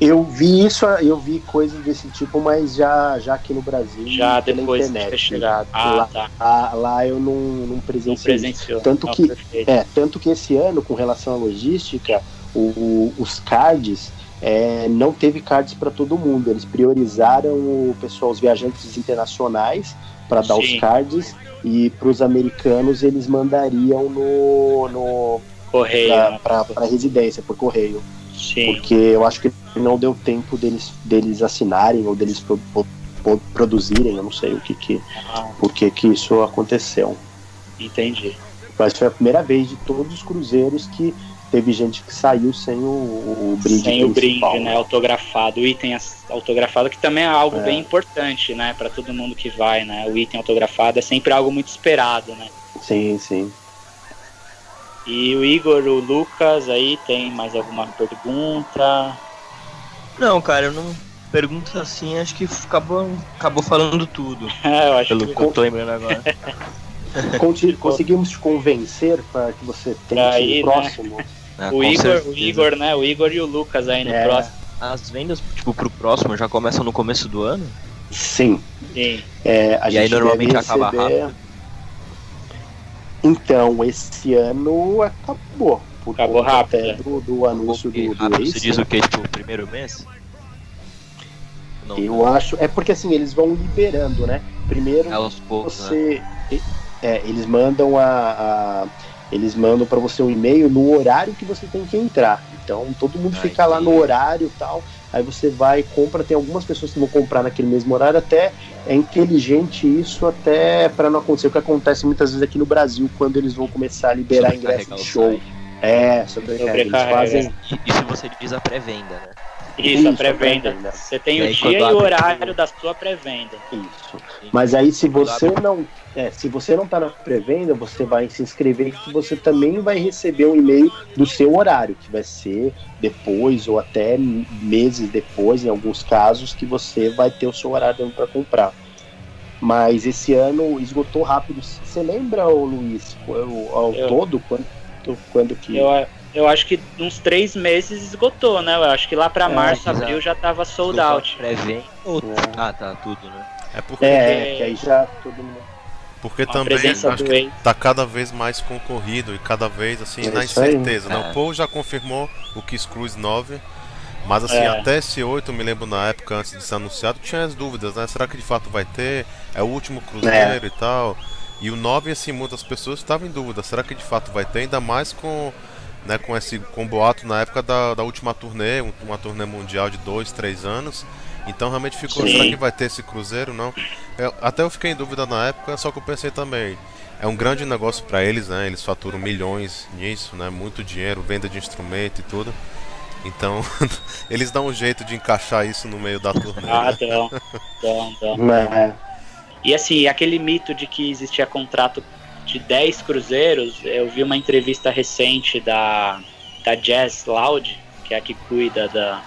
eu vi isso, eu vi coisas desse tipo, mas já, já aqui no Brasil. Já depois internet. de ter chegado. Ah, lá, tá. lá, lá eu não, não presenciei. Não presenciou. Tanto, não, que, é, tanto que esse ano, com relação à logística, o, o, os cards é, não teve cards para todo mundo. Eles priorizaram o pessoal, os viajantes internacionais, para dar Sim. os cards, e para os americanos eles mandariam no, no correio para né? residência por correio. Sim. Porque eu acho que não deu tempo deles, deles assinarem ou deles pro, pro, produzirem, eu não sei o que que, ah. que que isso aconteceu. Entendi. Mas foi a primeira vez de todos os cruzeiros que teve gente que saiu sem o, o brinde Sem o brinde, né? Autografado, o item autografado, que também é algo É. bem importante, né? Pra todo mundo que vai, né? O item autografado é sempre algo muito esperado, né? Sim, sim. E o Igor, o Lucas, aí tem mais alguma pergunta? Não, cara, eu não. Pergunta assim, acho que acabou, acabou falando tudo. É, eu acho Pelo que que eu tô lembrando agora. Conti- conseguimos te convencer para que você Pra ir, o né? próximo. Ah, o Igor, certeza. o Igor, né? O Igor e o Lucas aí no É. próximo. As vendas, tipo, pro próximo já começam no começo do ano? Sim. Sim. É, a E gente aí normalmente deve acaba receber- rápido? Então, esse ano acabou. Por Acabou rápido, né? do, do anúncio do, do rápido Ace. se diz o que, tipo, o primeiro mês? Não, Eu acho. É porque assim, eles vão liberando, né? Primeiro é aos poucos, né? você. É, eles mandam a. a- eles mandam para você um e-mail no horário que você tem que entrar. Então todo mundo Ah, fica lá no horário e tal. Aí você vai, compra, tem algumas pessoas que vão comprar naquele mesmo horário, até é inteligente isso até para não acontecer o que acontece muitas vezes aqui no Brasil quando eles vão começar a liberar ingresso de show. site. É, sobrecarrega. Eles Sobrecarrega. fazem E- Isso você diz a pré-venda, né? Isso, a Isso, pré-venda. pré-venda. Você tem E o dia e o horário da sua pré-venda. isso. Mas aí se você não, é, se você não tá na pré-venda, você vai se inscrever que você também vai receber um e-mail do seu horário, que vai ser depois ou até meses depois, em alguns casos, que você vai ter o seu horário para comprar. Mas esse ano esgotou rápido. Você lembra, Luiz, o- ao Eu- todo quando, quando que Eu, eu acho que uns três meses esgotou, né? Eu acho que lá pra É, março, exato. abril já tava sold Desculpa, out. Ou- É. Ah, tá, tudo, né? É porque, é, que aí já todo mundo porque A também acho que ex. tá cada vez mais concorrido e cada vez assim É na aí. incerteza, né? É. O Paul já confirmou o Kiss Cruise 9, mas assim, É. até esse 8, eu me lembro na época antes de ser anunciado, tinha as dúvidas, né? Será que de fato vai ter? É o último cruzeiro e tal. E o 9, assim, muitas pessoas estavam em dúvida, será que de fato vai ter? Ainda mais com, né, com esse com o boato na época da, da última turnê, um- uma turnê mundial de dois, três anos. Então realmente ficou, Sim. será que vai ter esse cruzeiro? Não. Eu- até eu fiquei em dúvida na época, só que eu pensei também, é um grande negócio para eles, né? Eles faturam milhões nisso, né? Muito dinheiro, venda de instrumento e tudo. Então, eles dão um jeito de encaixar isso no meio da turnê. Ah, né? dão, dão, dão. É, E assim, aquele mito de que existia contrato de 10 cruzeiros, eu vi uma entrevista recente da, da Jazz Loud, que é a que cuida da,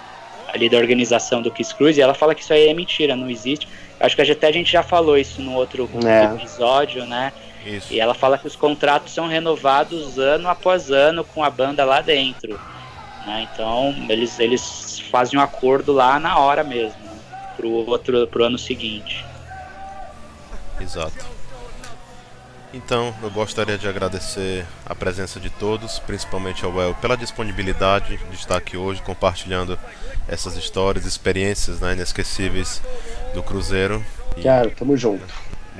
ali da organização do Kiss Cruise, e ela fala que isso aí é mentira, não existe. Acho que até a gente já falou isso no outro É. episódio, né? Isso. E ela fala que os contratos são renovados ano após ano com a banda lá dentro. né? Então eles, eles fazem um acordo lá na hora mesmo, né? pro outro pro ano seguinte. Exato. Então, eu gostaria de agradecer a presença de todos, principalmente ao El, pela disponibilidade de estar aqui hoje compartilhando essas histórias, experiências né, inesquecíveis do Cruzeiro. E cara, tamo junto.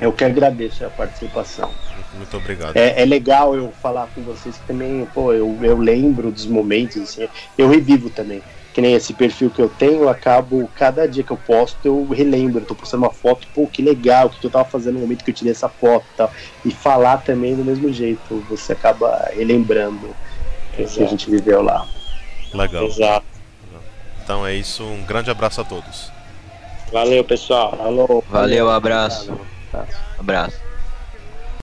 Eu que agradeço a participação. muito obrigado. É, é legal eu falar com vocês que também, pô, eu, eu lembro dos momentos, assim, eu revivo também. Que nem esse perfil que eu tenho, eu acabo, cada dia que eu posto, eu relembro, eu tô postando uma foto, pô, que legal, o que eu tava fazendo no momento que eu tirei essa foto e tal. E falar também do mesmo jeito, você acaba relembrando o que a gente viveu lá. Legal. Exato. Então é isso, um grande abraço a todos. Valeu, pessoal. Falou. Valeu, abraço. Tá. Abraço.